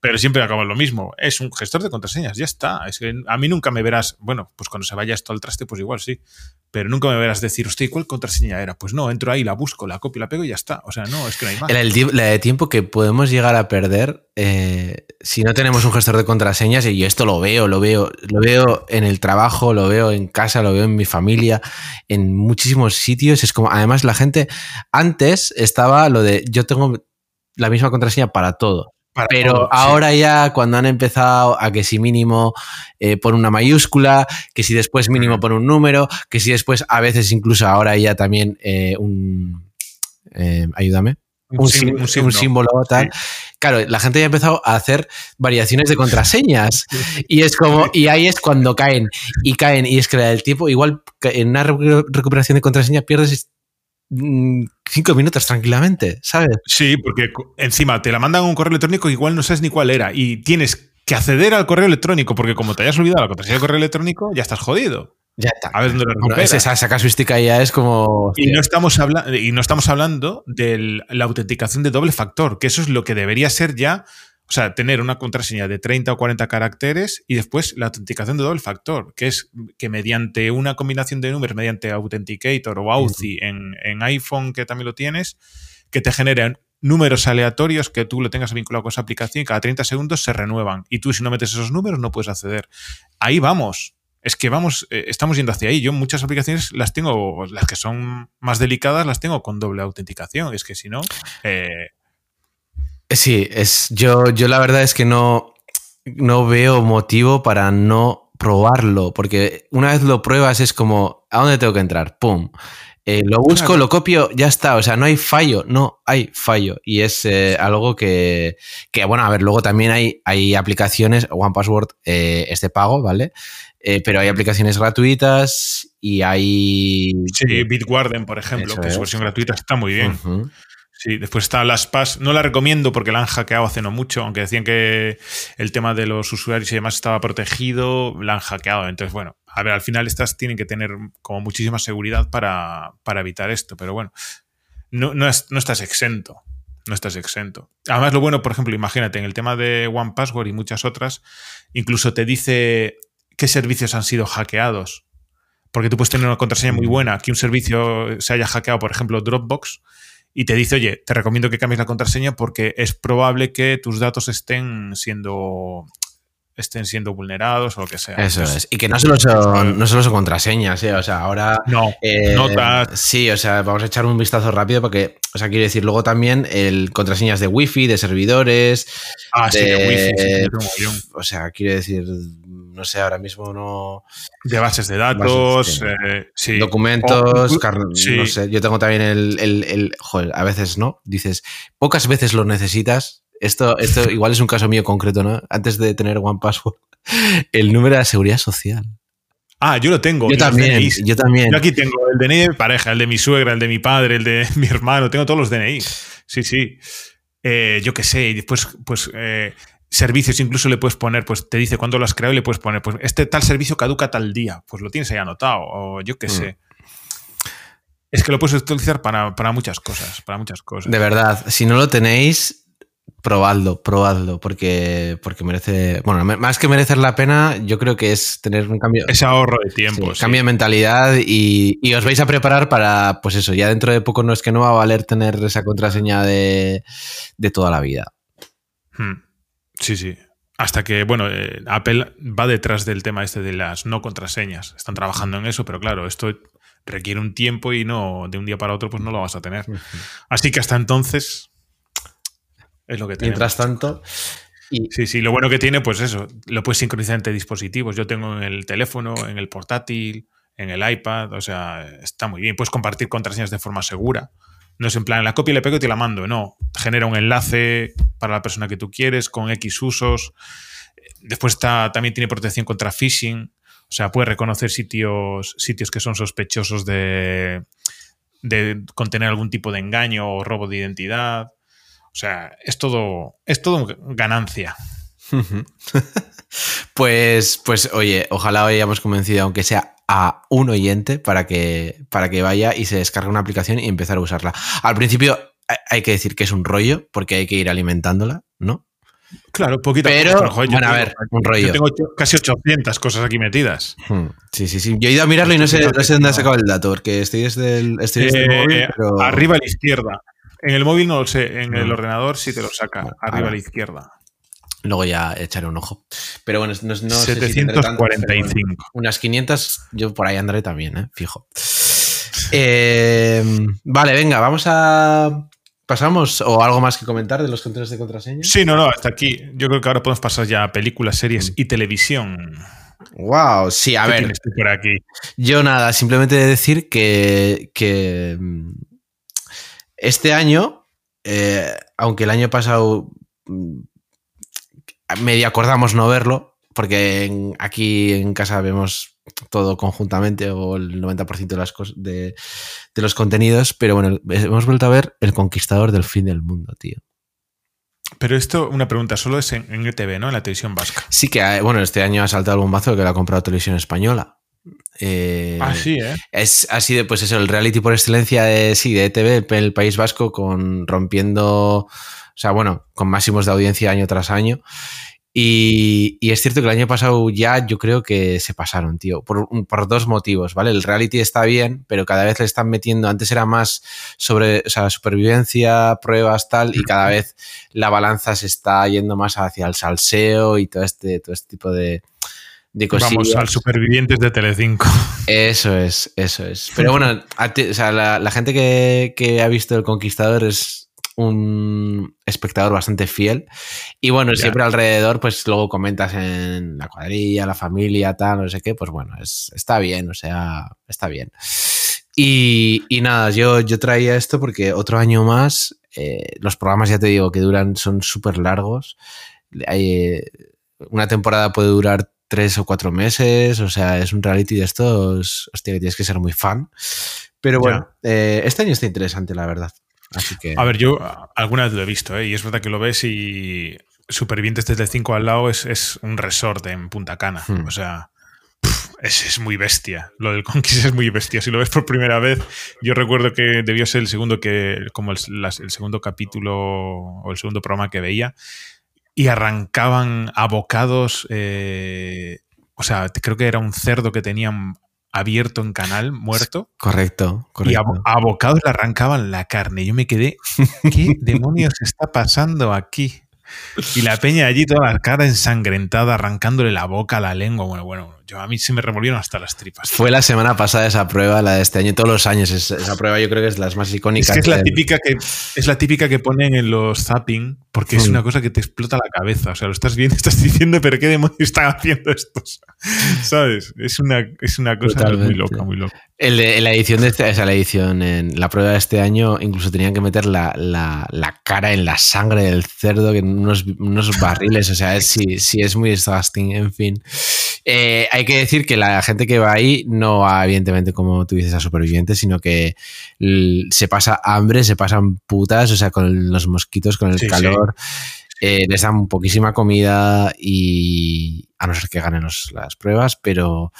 Pero siempre acaba lo mismo. Es un gestor de contraseñas, ya está. Es que a mí nunca me verás, bueno, pues cuando se vaya esto al traste, pues igual sí, pero nunca me verás decir, hostia, ¿cuál contraseña era? Pues no, entro ahí, la busco, la copio, la pego y ya está. O sea, no, es que no hay más. El, de tiempo que podemos llegar a perder eh, si no tenemos un gestor de contraseñas, y esto lo veo, lo veo, lo veo en el trabajo, lo veo en casa, lo veo en mi familia, en muchísimos sitios. Es como, además, la gente, antes estaba lo de yo tengo la misma contraseña para todo. Pero ahora ya cuando han empezado a que si mínimo eh, por una mayúscula, que si después mínimo por un número, que si después a veces incluso ahora ya también eh, un... Eh, ayúdame. Un, símbolo, tal. Claro, la gente ya ha empezado a hacer variaciones de contraseñas. Y es como, y ahí es cuando caen y caen. Y es que el tiempo, igual en una recuperación de contraseña pierdes cinco minutos tranquilamente, ¿sabes? Sí, porque encima te la mandan a un correo electrónico igual no sabes ni cuál era y tienes que acceder al correo electrónico porque como te hayas olvidado la contraseña del correo electrónico ya estás jodido. Ya está. A ver dónde lo esa, esa, casuística ya es como. Y no, estamos y no estamos hablando de la autenticación de doble factor, que eso es lo que debería ser ya o sea, tener una contraseña de 30 o 40 caracteres y después la autenticación de doble factor, que es que mediante una combinación de números, mediante Authenticator o Authy en, iPhone, que también lo tienes, que te generen números aleatorios que tú lo tengas vinculado con esa aplicación y cada 30 segundos se renuevan. Y tú si no metes esos números no puedes acceder. Ahí vamos. Es que vamos, eh, estamos yendo hacia ahí. Yo muchas aplicaciones las tengo, las que son más delicadas, las tengo con doble autenticación. Es que si no, eh, Sí, es, yo, yo la verdad es que no, no veo motivo para no probarlo, porque una vez lo pruebas es como, ¿a dónde tengo que entrar? ¡Pum! Eh, lo busco, lo copio, ya está. O sea, no hay fallo, no hay fallo. Y es eh, algo que, que, bueno, a ver, luego también hay, hay aplicaciones, One Password eh, es de pago, ¿vale? pero hay aplicaciones gratuitas y hay... Sí, Bitwarden, por ejemplo, que es. su versión gratuita está muy bien. Sí, después está LastPass. No la recomiendo porque la han hackeado hace no mucho, aunque decían que el tema de los usuarios y demás estaba protegido, la han hackeado. Entonces, bueno, a ver, al final estas tienen que tener como muchísima seguridad para, evitar esto, pero bueno, no, no, estás exento. No estás exento. Además, lo bueno, por ejemplo, imagínate, en el tema de One Password y muchas otras, incluso te dice qué servicios han sido hackeados. Porque tú puedes tener una contraseña muy buena, que un servicio se haya hackeado, por ejemplo, Dropbox, y te dice, oye, te recomiendo que cambies la contraseña porque es probable que tus datos estén siendo estén siendo vulnerados o lo que sea. Eso es. Y que no solo son, no solo son contraseñas, ¿eh? o sea, ahora... No, eh, notas. Sí, o sea, vamos a echar un vistazo rápido porque, o sea, quiero decir, luego también el contraseñas de wifi, de servidores... Ah, sí, de wifi. o sea, quiero decir, no sé, ahora mismo no. De bases de datos, eh, documentos, no sé. Yo tengo también el, Joder, a veces no. Dices, pocas veces lo necesitas. Esto, esto igual es un caso mío concreto, ¿no? Antes de tener One Password, el número de la seguridad social. Ah, yo lo tengo. Yo también, yo también. Yo aquí tengo el DNI de mi pareja, el de mi suegra, el de mi padre, el de mi hermano, tengo todos los DNI. Sí, sí. Eh, yo qué sé, y después, pues, eh, servicios incluso le puedes poner, pues te dice cuándo lo has creado y le puedes poner, pues este tal servicio caduca tal día, pues lo tienes ahí anotado, o yo qué mm. sé. Es que lo puedes utilizar para, muchas cosas, para muchas cosas. De verdad, si no lo tenéis, probadlo, probadlo, porque, porque merece, bueno, más que merecer la pena, yo creo que es tener un cambio. Ese ahorro de tiempo. Cambio de mentalidad y, os vais a preparar para, pues eso, ya dentro de poco no es que no va a valer tener esa contraseña de, toda la vida. Hmm. Sí, sí. Hasta que, bueno, eh, Apple va detrás del tema este de las no contraseñas. Están trabajando en eso, pero claro, esto requiere un tiempo y no de un día para otro pues no lo vas a tener. Así que hasta entonces es lo que tenemos. Mientras tanto... Sí, sí, lo bueno que tiene, pues eso, lo puedes sincronizar entre dispositivos. Yo tengo en el teléfono, en el portátil, en el iPad, o sea, está muy bien. Puedes compartir contraseñas de forma segura. No es en plan, la copia le pego y te la mando. No, genera un enlace para la persona que tú quieres con X usos. Después está, también tiene protección contra phishing. O sea, puede reconocer sitios, sitios que son sospechosos de, de contener algún tipo de engaño o robo de identidad. O sea, es todo, es todo ganancia. pues, pues, oye, ojalá hayamos convencido, aunque sea a un oyente para que, para que vaya y se descargue una aplicación y empezar a usarla. Al principio hay que decir que es un rollo porque hay que ir alimentándola, ¿no? Claro, poquito Pero, a poco. bueno, a ver, un rollo. Yo tengo casi 800 cosas aquí metidas. Hmm, Sí, sí, sí. Yo he ido a mirarlo y no sé, no sé dónde has sacado el dato, porque estoy desde el, estoy desde el Eh, móvil, pero... Arriba a la izquierda. En el móvil no lo sé, en el Mm. ordenador sí te lo saca. Arriba a la izquierda. Luego ya echaré un ojo. Pero bueno, no, no sé si tendré tanto, pero bueno, 745. unas 500, yo por ahí andaré también, ¿eh? Fijo. Eh, vale, venga, vamos a... ¿Pasamos o algo más que comentar de los controles de contraseña? Sí, no, no, hasta aquí. Yo creo que ahora podemos pasar ya a películas, series Mm. y televisión. Wow, sí, a ¿Qué ver, por aquí? yo nada, simplemente decir que, que mm, este año, eh, aunque el año pasado mm, medio acordamos no verlo, porque en- aquí en casa vemos todo conjuntamente o el 90% de, las de, de los contenidos, pero bueno, hemos vuelto a ver El Conquistador del Fin del Mundo, tío. Pero esto, una pregunta, solo es en, en ETV, ¿no? En la televisión vasca. Sí que, bueno, este año ha saltado el bombazo que lo ha comprado Televisión Española. Eh, ah, sí, ¿eh? Es así de, pues eso, el reality por excelencia de, sí, de ETV, el, el País Vasco, con rompiendo, o sea, bueno, con máximos de audiencia año tras año. Y, y es cierto que el año pasado ya yo creo que se pasaron, tío, por, por dos motivos, ¿vale? El reality está bien, pero cada vez le están metiendo, antes era más sobre, o sea, supervivencia, pruebas, tal, y cada vez la balanza se está yendo más hacia el salseo y todo este, todo este tipo de, de cosillas. Vamos al Supervivientes de Telecinco. Eso es, eso es. Pero bueno, a ti- o sea, la, la gente que, que ha visto El Conquistador es un espectador bastante fiel. Y bueno, Ya. siempre alrededor, pues luego comentas en la cuadrilla, la familia, tal, no sé qué, pues bueno, es, está bien, o sea, está bien. Y, y nada, yo, yo traía esto porque otro año más, eh, los programas ya te digo que duran, son súper largos. Eh, una temporada puede durar tres o cuatro meses, o sea, es un reality de estos, hostia, que tienes que ser muy fan. Pero bueno, eh, este año está interesante, la verdad. Así que... A ver, yo alguna vez lo he visto, ¿eh? Y es verdad que lo ves y Supervivientes desde 5 al lado es, es un resort en Punta Cana. Hmm. O sea, pf, es, es muy bestia. Lo del Conquist es muy bestia. Si lo ves por primera vez, yo recuerdo que debió ser el segundo que, como el, las- el segundo capítulo o el segundo programa que veía, y arrancaban abocados. eh, o sea, creo que era un cerdo que tenían abierto en canal, muerto. Correcto, Y a, a bocados le arrancaban la carne. Yo me quedé, ¿qué demonios está pasando aquí? Y la peña allí, toda la cara ensangrentada, arrancándole la boca, la lengua. Bueno, bueno, yo a mí se me revolvieron hasta las tripas. Fue la semana pasada esa prueba, la de este año, todos los años. es- esa prueba yo creo que es las más Es icónicas. que es la del- típica que es la típica que ponen en los zapping, porque es Mm. una cosa que te explota la cabeza. O sea, lo estás viendo, estás diciendo, pero qué demonios están haciendo estos. ¿Sabes? Es una, es una cosa muy loca, muy loca. El en la edición de este, o sea, la edición en la prueba de este año, incluso tenían que meter la, la- la cara en la sangre del cerdo, que en unos, unos barriles. O sea, es, sí, sí, es muy disgusting, en fin. Eh, hay que decir que la gente que va ahí no va, evidentemente, como tú dices, a supervivientes, sino que se pasa hambre, se pasan putas, o sea, con los mosquitos, con el Sí, sí. calor. eh, les dan poquísima comida y a no ser que ganen los- las pruebas, pero,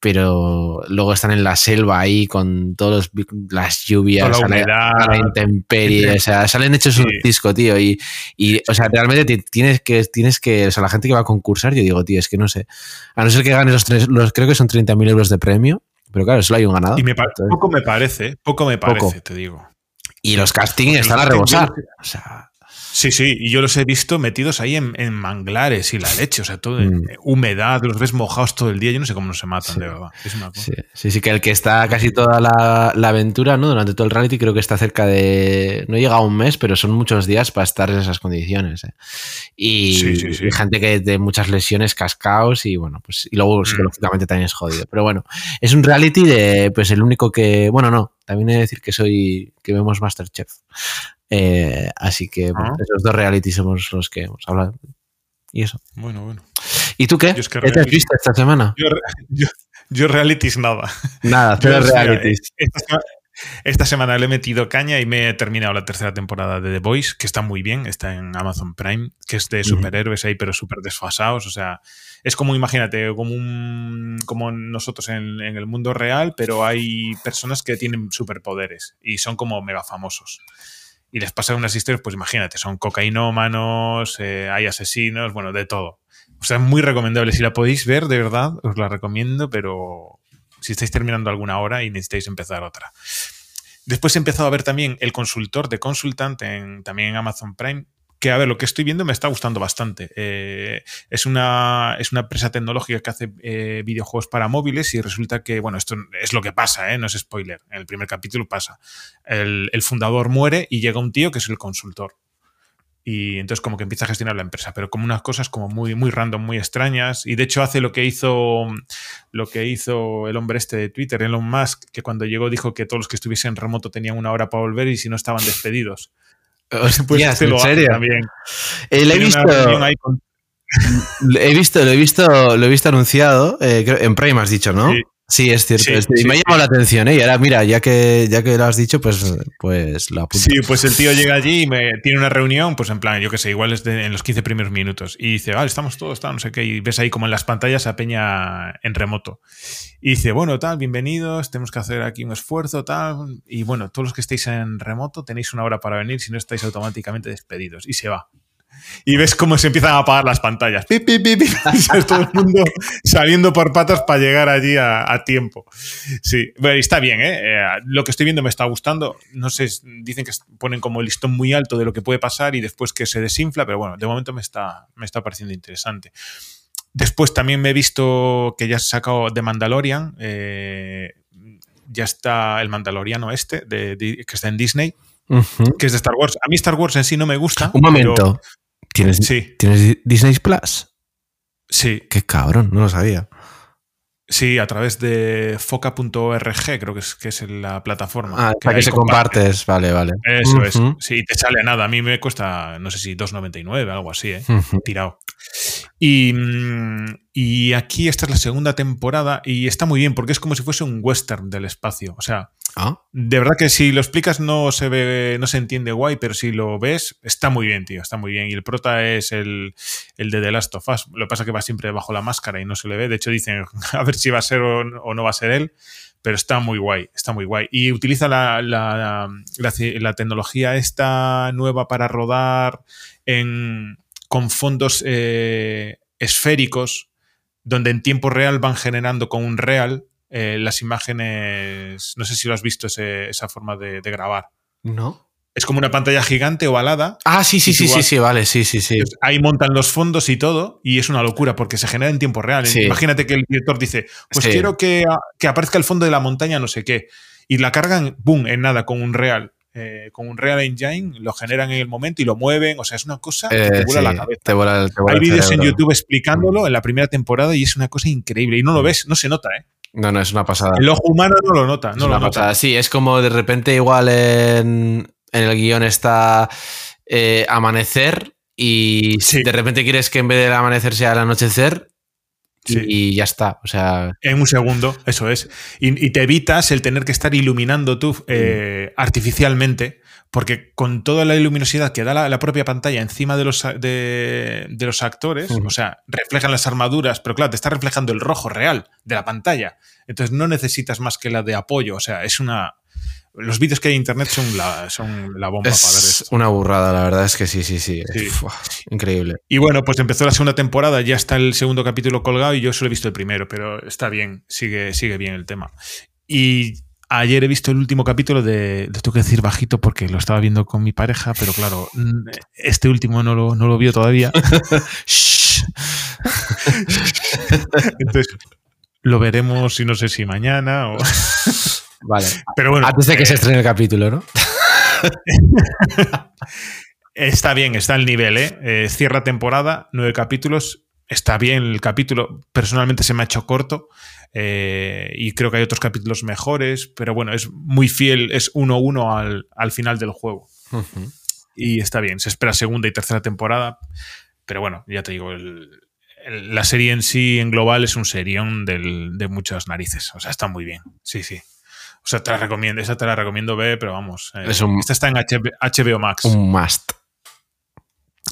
pero luego están en la selva ahí con todas las lluvias, la humedad. a la intemperie, o sea, salen hechos un disco, tío, y, y, o sea, realmente ti- tienes que, tienes que, o sea, la gente que va a concursar, yo digo, tío, es que no sé, a no ser que ganes los tres, los, creo que son 30.000 euros de premio, pero claro, solo hay un ganador. Y me Entonces- poco me parece, poco me parece, Poco. te digo. y los castings Porque están a los rebosar, o sea, Sí, sí, y yo los he visto metidos ahí en, en manglares y la leche, o sea, todo en Mm. humedad, los ves mojados todo el día, yo no sé cómo no se matan, Sí. de verdad. Es una cosa. Sí, sí, sí, que el que está casi toda la, la aventura, ¿no? Durante todo el reality, creo que está cerca de. No llega a un mes, pero son muchos días para estar en esas condiciones. ¿eh? Y, Sí, sí, sí. y gente que de muchas lesiones, cascaos, y bueno, pues. Y luego Mm. psicológicamente también es jodido. Pero bueno, es un reality de. Pues el único que. Bueno, no. También he de decir que soy. que vemos Masterchef. Eh, así que bueno, Ah. esos dos realities somos los que hemos hablado. Y eso. Bueno, bueno. ¿Y tú qué? Es que ¿Qué te has visto esta semana? Yo, yo, yo realities nada. Nada, Yo, cero o sea, realities. Esta, esta semana le he metido caña y me he terminado la tercera temporada de The Voice, que está muy bien, está en Amazon Prime, que es de superhéroes ahí, pero súper desfasados. O sea, es como, imagínate, como un como nosotros en, en el mundo real, pero hay personas que tienen superpoderes y son como mega famosos. Y les pasan unas historias, pues imagínate, son cocainómanos, eh, hay asesinos, bueno, de todo. O sea, es muy recomendable. Si la podéis ver, de verdad, os la recomiendo, pero si estáis terminando alguna hora y necesitáis empezar otra. Después he empezado a ver también El Consultor de Consultant en, también en Amazon Prime, que a ver, lo que estoy viendo me está gustando bastante. Eh, es, una, es una empresa tecnológica que hace eh, videojuegos para móviles y resulta que, bueno, esto es lo que pasa, ¿eh? no es spoiler. En el primer capítulo pasa. El, el fundador muere y llega un tío que es el consultor y entonces como que empieza a gestionar la empresa, pero como unas cosas como muy, muy random, muy extrañas. Y de hecho hace lo que hizo lo que hizo el hombre este de Twitter, Elon Musk, que cuando llegó dijo que todos los que estuviesen remoto tenían una hora para volver y si no estaban despedidos. este ¿en serio? También. Eh, he visto... he visto, lo he visto, lo he visto anunciado, eh, en Prime has dicho, ¿no? Sí, es cierto. y me ha llamado la atención, ¿eh? Y ahora, mira, ya que, ya que lo has dicho, pues, pues lo apunto. Sí, pues el tío llega allí y me, tiene una reunión, pues en plan, yo qué sé, igual es en los 15 primeros minutos. Y dice, vale, estamos todos, tal, no sé qué. Y ves ahí como en las pantallas a Peña en remoto. Y dice, bueno, tal, bienvenidos, tenemos que hacer aquí un esfuerzo, tal. Y bueno, todos los que estéis en remoto tenéis una hora para venir, si no estáis automáticamente despedidos. Y se va y ves cómo se empiezan a apagar las pantallas. Pip, pip, pip, todo el mundo saliendo por patas para llegar allí a, tiempo. Sí, bueno, está bien, ¿eh? ¿eh? Lo que estoy viendo me está gustando. No sé, dicen que ponen como el listón muy alto de lo que puede pasar y después que se desinfla, pero bueno, de momento me está, me está pareciendo interesante. Después también me he visto que ya se ha sacado The Mandalorian. Eh, ya está el Mandaloriano este, de, que está en Disney. que es de Star Wars. A mí Star Wars en sí no me gusta. Un momento. ¿Tienes, sí. ¿Tienes Disney Plus? Sí. Qué cabrón, no lo sabía. Sí, a través de foca.org, creo que es, que es la plataforma. Ah, para que se compartes, vale, vale. Eso es. Sí, te sale nada. A mí me cuesta, no sé si 2,99, algo así, ¿eh? Tirado. Y, mm, y, aquí esta es la segunda temporada y está muy bien porque es como si fuese un western del espacio. O sea, ¿Ah? de verdad que si lo explicas no se ve, no se entiende guay, pero si lo ves, está muy bien, tío, está muy bien. Y el prota es el, el de The Last of Us. Lo que pasa es que va siempre bajo la máscara y no se le ve. De hecho, dicen a ver si va a ser o, no va a ser él pero está muy guay, está muy guay. Y utiliza la, la, la, tecnología esta nueva para rodar en, con fondos eh, esféricos, donde en tiempo real van generando con un real eh, las imágenes. No sé si lo has visto esa forma de, grabar. No. Es como una pantalla gigante ovalada. Ah, sí, sí, sí, sí, sí, vale, sí, sí, sí. Ahí montan los fondos y todo, y es una locura porque se genera en tiempo real. Imagínate que el director dice: Pues quiero que, que aparezca el fondo de la montaña, no sé qué. Y la cargan, boom, en nada, con un real. Eh, con un Real Engine, lo generan en el momento y lo mueven. O sea, es una cosa que te eh, vuela la cabeza. Hay vídeos en YouTube explicándolo en la primera temporada y es una cosa increíble. Y no lo mm. ves, no se nota, ¿eh? No, no, es una pasada. El ojo humano no lo nota. No lo nota. Sí, es como de repente igual en, el guion está eh, amanecer y de repente quieres que en vez del amanecer sea el anochecer y ya está. O sea. En un segundo, eso es. Y, te evitas el tener que estar iluminando tú eh, artificialmente, porque con toda la luminosidad que da la, propia pantalla encima de los, de, los actores, o sea, reflejan las armaduras, pero claro, te está reflejando el rojo real de la pantalla. Entonces no necesitas más que la de apoyo. O sea, es una los vídeos que hay en internet son la, son la bomba es para ver esto. Una burrada, la verdad es que sí, sí, sí. increíble. Y bueno, pues empezó la segunda temporada, ya está el segundo capítulo colgado y yo solo he visto el primero, pero está bien, sigue, sigue bien el tema. Y ayer he visto el último capítulo de. Lo tengo que decir bajito porque lo estaba viendo con mi pareja, pero claro, este último no lo, no lo vio todavía. Entonces, lo veremos, y no sé si mañana o. Vale. Pero bueno. Antes de que se eh, estrene el capítulo, ¿no? está bien, está al nivel, ¿eh? ¿eh? Cierra temporada, nueve capítulos. Está bien el capítulo. Personalmente se me ha hecho corto. Eh, y creo que hay otros capítulos mejores. Pero bueno, es muy fiel, es 1-1 al, al, final del juego. Y está bien. Se espera segunda y tercera temporada. Pero bueno, ya te digo, la serie en sí, en global, es un serión de muchas narices. O sea, está muy bien. Sí, sí. O sea, te la recomiendo, esa te la recomiendo ver, pero vamos. Eh, esta está en HBO Max. Un must.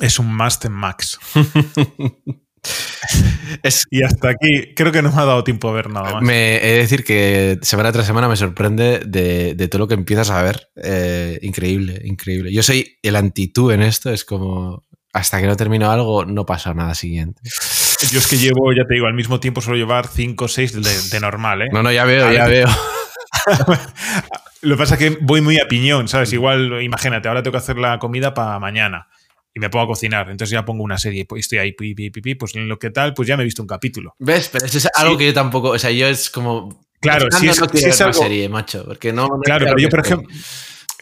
Es un must en Max. Y hasta aquí, creo que no me ha dado tiempo a ver nada más. Me he de decir que semana tras semana me sorprende de, todo lo que empiezas a ver. Eh, increíble, increíble. Yo soy el antitú en esto, es como hasta que no termino algo, no pasa nada siguiente. Yo es que llevo, ya te digo, al mismo tiempo suelo llevar 5 o 6 de, normal, ¿eh? No, no, ya veo, ya veo. Lo que pasa es que voy muy a piñón, ¿sabes? Igual, imagínate, ahora tengo que hacer la comida para mañana y me pongo a cocinar. Entonces ya pongo una serie y estoy ahí, pi, pi, pi, pues en lo que tal, pues ya me he visto un capítulo. ¿Ves? Pero eso es algo que yo tampoco, o sea, yo es como... Claro, si es, no serie, macho, porque no... claro, pero yo por ejemplo...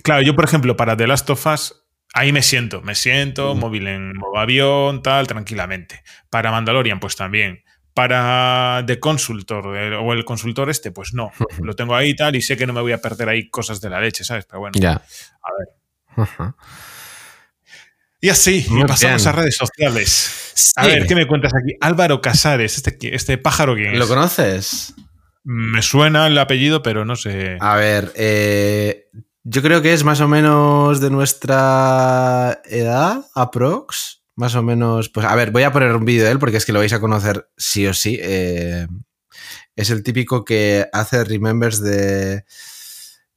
Claro, yo por ejemplo, para The Last of Us, ahí me siento, me siento, móvil en modo avión, tal, tranquilamente. Para Mandalorian, pues también. Para The Consultor o el consultor este, pues no. Lo tengo ahí tal y sé que no me voy a perder ahí cosas de la leche, ¿sabes? Pero bueno. Ya. A ver. Y así, y pasamos a redes sociales. A ver, ¿qué me cuentas aquí? Álvaro Casares, este, este pájaro quién es. ¿Lo conoces? Me suena el apellido, pero no sé. A ver, eh, yo creo que es más o menos de nuestra edad, aprox más o menos. Pues a ver, voy a poner un vídeo de él porque es que lo vais a conocer sí o sí. Eh, es el típico que hace remembers de.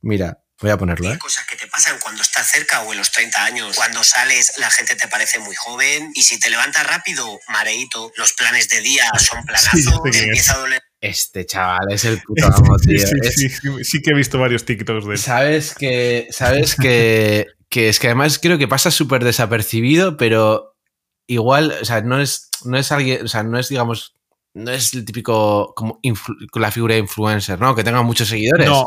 Mira, voy a ponerlo. ¿eh? Cosas que te pasan cuando estás cerca o en los 30 años. Cuando sales, la gente te parece muy joven. Y si te levantas rápido, mareito, los planes de día son planazos, te empieza a doler. Este chaval es el puto amo, tío. Sí, sí, que he visto varios TikToks de él. Sabes que. Sabes que. que es que además creo que pasa súper desapercibido, pero igual, o sea, no es, no es alguien, o sea, no es, digamos, no es el típico como la figura de influencer, ¿no? Que tenga muchos seguidores. No,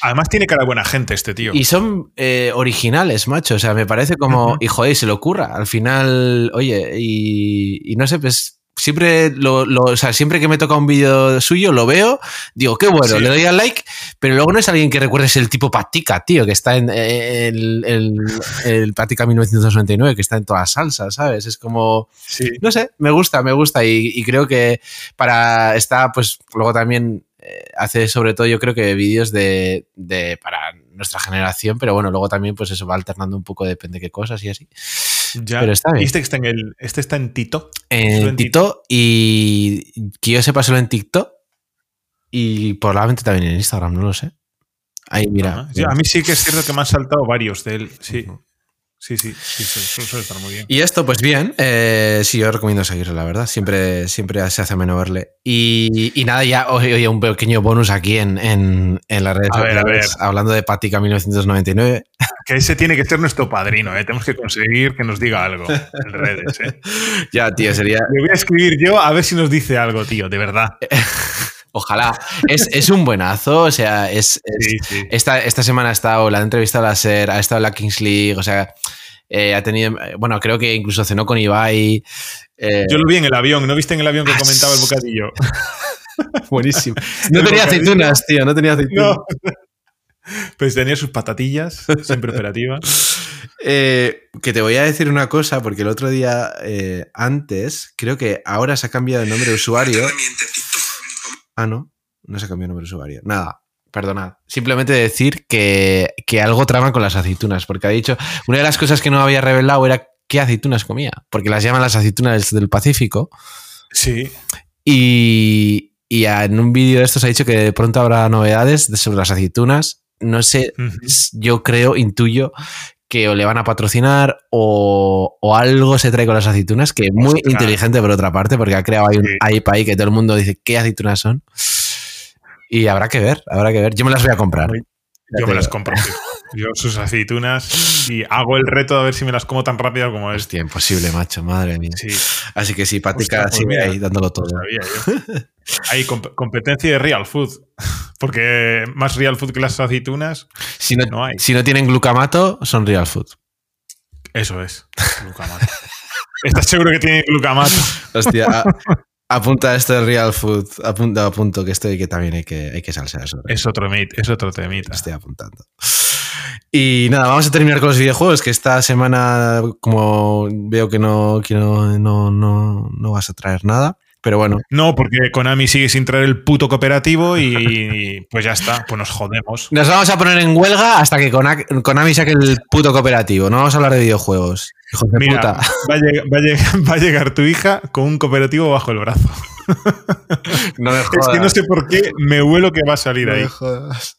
además tiene cara de buena gente este tío. Y son eh, originales, macho. O sea, me parece como, hijo, -huh. y se lo ocurra. Al final, oye, y, y no sé, pues siempre lo, o sea, siempre que me toca un vídeo suyo, lo veo, digo, qué bueno, le doy al like, pero luego no es alguien que recuerdes el tipo Patica, tío, que está en el, el, el Patica 1999, que está en todas las salsas, ¿sabes? Es como, no sé, me gusta, me gusta y, creo que para, está, pues luego también eh, hace sobre todo yo creo que vídeos de, de, para nuestra generación, pero bueno, luego también pues eso va alternando un poco, depende de qué cosas y así. Ya. Pero está bien. Este está en, el, este está en Tito. En, Tito, y que yo sepa solo en TikTok y probablemente también en Instagram, no lo sé. Ahí, mira. a mí sí que es cierto que me han saltado varios de él, sí. Sí, sí, sí, suele estar muy bien. Y esto, pues bien, eh, sí, yo recomiendo seguirlo, la verdad. Siempre, siempre se hace menos verle. Y, y nada, ya, oye, un pequeño bonus aquí en, en, en las redes sociales, hablando de Patica 1999. Que ese tiene que ser nuestro padrino, ¿eh? Tenemos que conseguir que nos diga algo en redes, ¿eh? ya, tío, sería. Le voy a escribir yo a ver si nos dice algo, tío, de verdad. Ojalá. Es, es, un buenazo. O sea, es, es sí, sí. Esta, esta, semana ha estado, la entrevista a la SER, ha estado en la Kings League. O sea, eh, ha tenido. Bueno, creo que incluso cenó con Ibai. Eh, Yo lo vi en el avión. ¿No viste en el avión que ah, comentaba el bocadillo? Buenísimo. No tenía bocadillo. aceitunas, tío. No tenía aceitunas. No. Pues tenía sus patatillas, siempre operativas. Eh, que te voy a decir una cosa, porque el otro día, eh, antes, creo que ahora se ha cambiado el nombre de usuario. Ah, no, no se cambió el nombre de usuario. Nada, perdonad. Simplemente decir que, que, algo trama con las aceitunas, porque ha dicho, una de las cosas que no había revelado era qué aceitunas comía, porque las llaman las aceitunas del Pacífico. Sí. Y, y en un vídeo de estos ha dicho que de pronto habrá novedades sobre las aceitunas. No sé, uh -huh. yo creo, intuyo que o le van a patrocinar o, o, algo se trae con las aceitunas, que es muy Ostras. inteligente por otra parte, porque ha creado ahí un sí. ahí que todo el mundo dice qué aceitunas son. Y habrá que ver, habrá que ver. Yo me las voy a comprar. Yo me las compro. Yo sus aceitunas y hago el reto de ver si me las como tan rápido como es. Hostia, imposible, macho, madre mía. Sí. Así que sí, Pática pues sigue ahí dándolo todo. Hay comp competencia de real food, porque más real food que las aceitunas si no, no hay. Si no tienen glucamato, son real food. Eso es, glucamato. ¿Estás seguro que tiene glucamato? Hostia, Apunta esto de Real Food, apunta a punto que esto y que también hay que, hay que salsear eso. Es otro mit, es otro temita. Estoy apuntando. Y nada, vamos a terminar con los videojuegos, que esta semana, como veo que no, que no, no, no, no vas a traer nada. Pero bueno. No, porque Konami sigue sin traer el puto cooperativo y, y, pues ya está, pues nos jodemos. Nos vamos a poner en huelga hasta que Konami saque el puto cooperativo. No vamos a hablar de videojuegos. Hijos de Mira, puta. Va, a llegar, va, a llegar, va a llegar tu hija con un cooperativo bajo el brazo. No me Es que no jodas. sé por qué me huelo que va a salir No ahí. me jodas.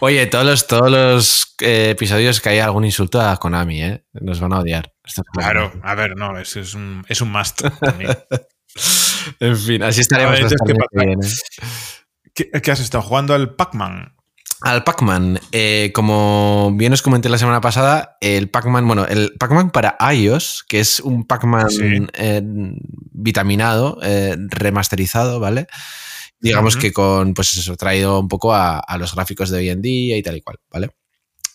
Oye, todos los, todos los eh, episodios que haya algún insulto a Konami, ¿eh? Nos van a odiar. Claro, a ver, no, es, es un, es un must también. En fin, así estaremos. Que viene. ¿Qué, qué has estado jugando al Pac-Man? Al Pac-Man, eh, como bien os comenté la semana pasada, el Pac-Man, bueno, el Pac-Man para iOS, que es un Pac-Man Sí. eh, vitaminado, eh, remasterizado, ¿vale? Digamos que con, pues eso, traído un poco a, a los gráficos de hoy en día y tal y cual, ¿vale?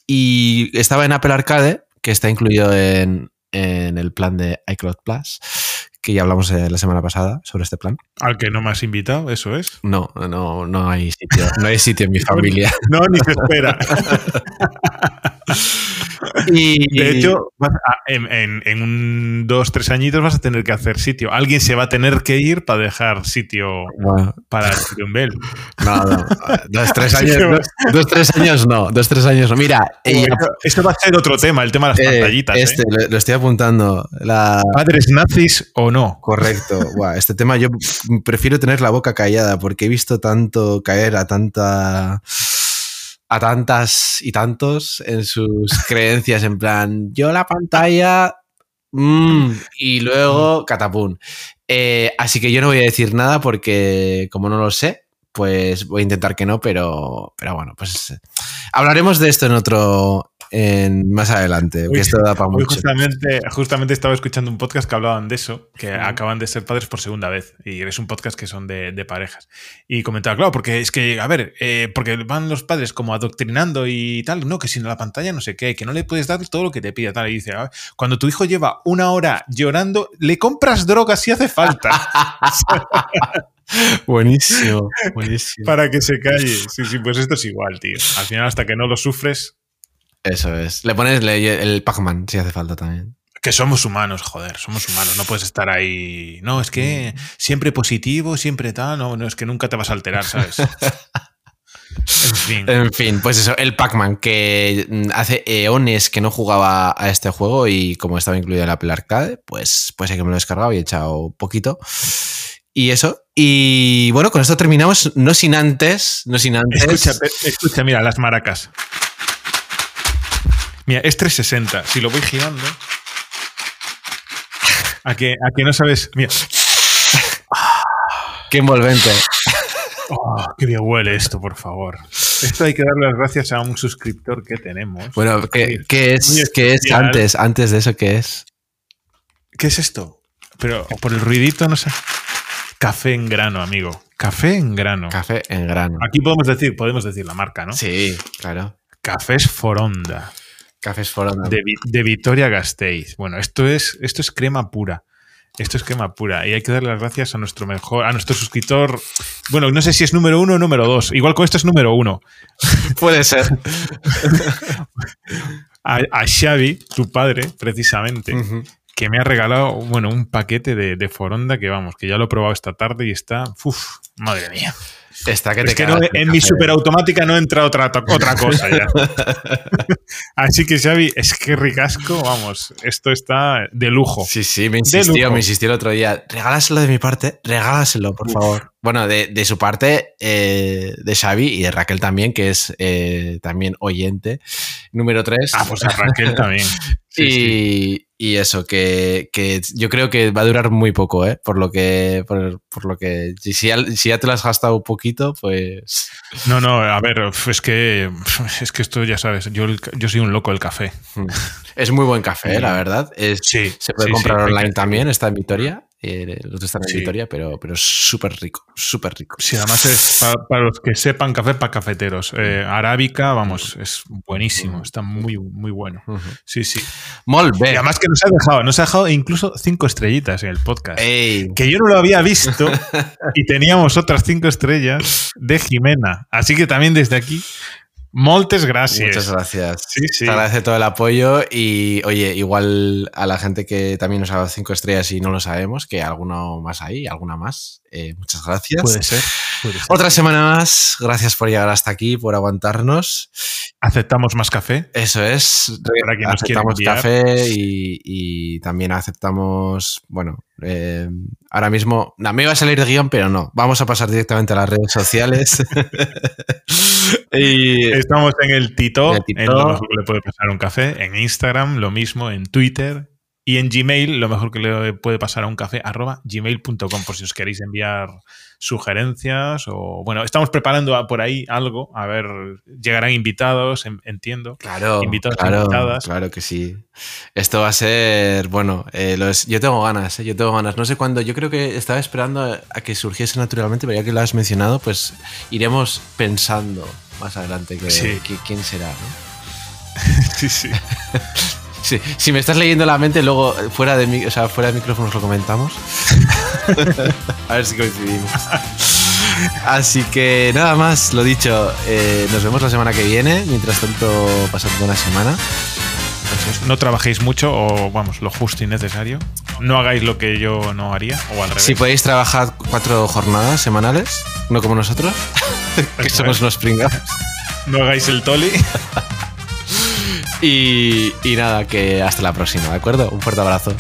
Y estaba en Apple Arcade, que está incluido en, en el plan de iCloud Plus, que ya hablamos eh, la semana pasada sobre este plan. Al que no me has invitado, eso es. No, no, no hay sitio, no hay sitio en mi familia. No, ni se espera. Y, De hecho, vas a- en, en- en un dos, tres añitos vas a tener que hacer sitio. Alguien se va a tener que ir para dejar sitio Bueno, para el Sirium Bell. no, no. Dos, tres años, dos, dos, tres años no. Dos, tres años no. Mira, eh, eso va a ser otro tema, el tema de las eh, pantallitas. ¿eh? este, lo, lo estoy apuntando. La, ¿Padres nazis o no? correcto. Buah, este tema yo prefiero tener la boca callada porque he visto tanto caer a tanta a tantas y tantos en sus creencias en plan yo la pantalla mm, y luego catapum. Eh, así que yo no voy a decir nada porque como no lo sé pues voy a intentar que no pero pero bueno pues eh, hablaremos de esto en otro en más adelante que esto da para mucho justamente, justamente estaba escuchando un podcast que hablaban de eso, que acaban de ser padres por segunda vez. Y es un podcast que son de, de parejas. Y comentaba, claro, porque es que, a ver, eh, porque van los padres como adoctrinando y tal, no, que sin la pantalla no sé qué, que no le puedes dar todo lo que te pida, tal. Y dice, "Ah, cuando tu hijo lleva una hora llorando, le compras drogas si hace falta buenísimo buenísimo para que se calle. Sí, sí, pues esto es igual, tío. Al final, hasta que no lo sufres, Eso es. Le pones el Pac-Man si hace falta también. Que somos humanos, joder, somos humanos. No puedes estar ahí. No, es que siempre positivo, siempre tal. No, no, es que nunca te vas a alterar, ¿sabes? En fin. En fin, pues eso, el Pac-Man, que mm, hace eones que no jugaba a este juego y como estaba incluido en la Apple Arcade, pues, pues que me lo he descargado y he echado poquito. Y eso. Y bueno, con esto terminamos, no sin antes, no sin antes. Escucha, escucha, mira, las maracas. Mira, es 360. Si lo voy girando. A que, a que no sabes. Mira. Qué envolvente. Oh, qué bien huele esto, por favor. Esto hay que darle las gracias a un suscriptor que tenemos. Bueno, ¿qué, es, qué es antes? Antes de eso, ¿qué es? ¿Qué es esto? Pero por el ruidito, no sé. Café en grano, amigo. Café en grano. Café en grano. Aquí podemos decir, podemos decir la marca, ¿no? Sí, claro. Cafés Foronda, Cafés Foronda. de, de Vitoria Gasteiz. Bueno, esto es, esto es crema pura. Esto es crema pura. Y hay que darle las gracias a nuestro mejor, a nuestro suscriptor. Bueno, no sé si es número uno o número dos. Igual con esto es número uno. Puede ser. A, a Xavi, tu padre, precisamente, que me ha regalado, bueno, un paquete de, de Foronda que vamos, que ya lo he probado esta tarde y está. Uf, madre mía. Está que te Es que no, en mi café. superautomática no entra otra, otra cosa ya. Así que, Xavi, es que ricasco, vamos, esto está de lujo. Sí, sí, me insistió, me insistió el otro día. Regálaselo de mi parte, regálaselo, por favor. Bueno, de, de su parte, eh, de Xavi y de Raquel también, que es eh, también oyente. Número 3. Ah, pues a Raquel también. Sí, y, sí. Y eso, que, que yo creo que va a durar muy poco, ¿eh? Por lo que. Por, por lo que. Si ya, si ya te lo has gastado un poquito, pues. No, no, a ver, es que es que esto ya sabes, yo, yo soy un loco del café. Es muy buen café, la verdad. Es, Sí, se puede sí, comprar sí, online también, está en Vitoria. Eh, los están en Sí. Pero, pero es súper rico, súper rico. Sí, además es para, para los que sepan café para cafeteros. Eh, arábica, vamos, es buenísimo, está muy, muy bueno. Sí, sí. Molt Y además que nos ha dejado, nos ha dejado incluso cinco estrellitas en el podcast. Ey, que yo no lo había visto y teníamos otras cinco estrellas de Jimena. Así que también desde aquí, Moltes gracias. Muchas gracias. Sí, sí. Te agradece todo el apoyo y, oye, igual a la gente que también nos ha dado cinco estrellas y no lo sabemos, que alguno más hay, alguna más. Eh, muchas gracias. Puede ser, puede ser. Otra semana más. Gracias por llegar hasta aquí, por aguantarnos. Aceptamos más café. Eso es. Para quien aceptamos café y, y también aceptamos, bueno, eh, ahora mismo, no, me iba a salir de guion, pero no. Vamos a pasar directamente a las redes sociales. y, Estamos en el Tito, En el Tito. en lo que le puede pasar un café. En Instagram, lo mismo. En Twitter. Y en Gmail, lo mejor que le puede pasar a un café, arroba gmail.com, por si os queréis enviar sugerencias o... Bueno, estamos preparando a- por ahí algo. A ver, llegarán invitados, en- entiendo. Claro, Invitados, claro, invitadas. claro que sí. Esto va a ser, bueno, eh, los- yo tengo ganas, eh, yo tengo ganas. No sé cuándo, yo creo que estaba esperando a, a que surgiese naturalmente, pero ya que lo has mencionado, pues iremos pensando más adelante que, Sí. que- quién será. ¿no? Sí, sí. Sí, si me estás leyendo la mente, luego eh, fuera de, o sea, fuera de micrófonos lo comentamos. a ver si coincidimos. Así que nada más, lo dicho, eh, nos vemos la semana que viene. Mientras tanto, pasad buena semana. No trabajéis mucho o, vamos, lo justo y necesario. No hagáis lo que yo no haría o al revés. Si podéis trabajar cuatro jornadas semanales, no como nosotros, que somos unos pringados. No hagáis el toli. Y, nada, que hasta la próxima, ¿de acuerdo? Un fuerte abrazo.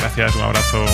Gracias, un abrazo.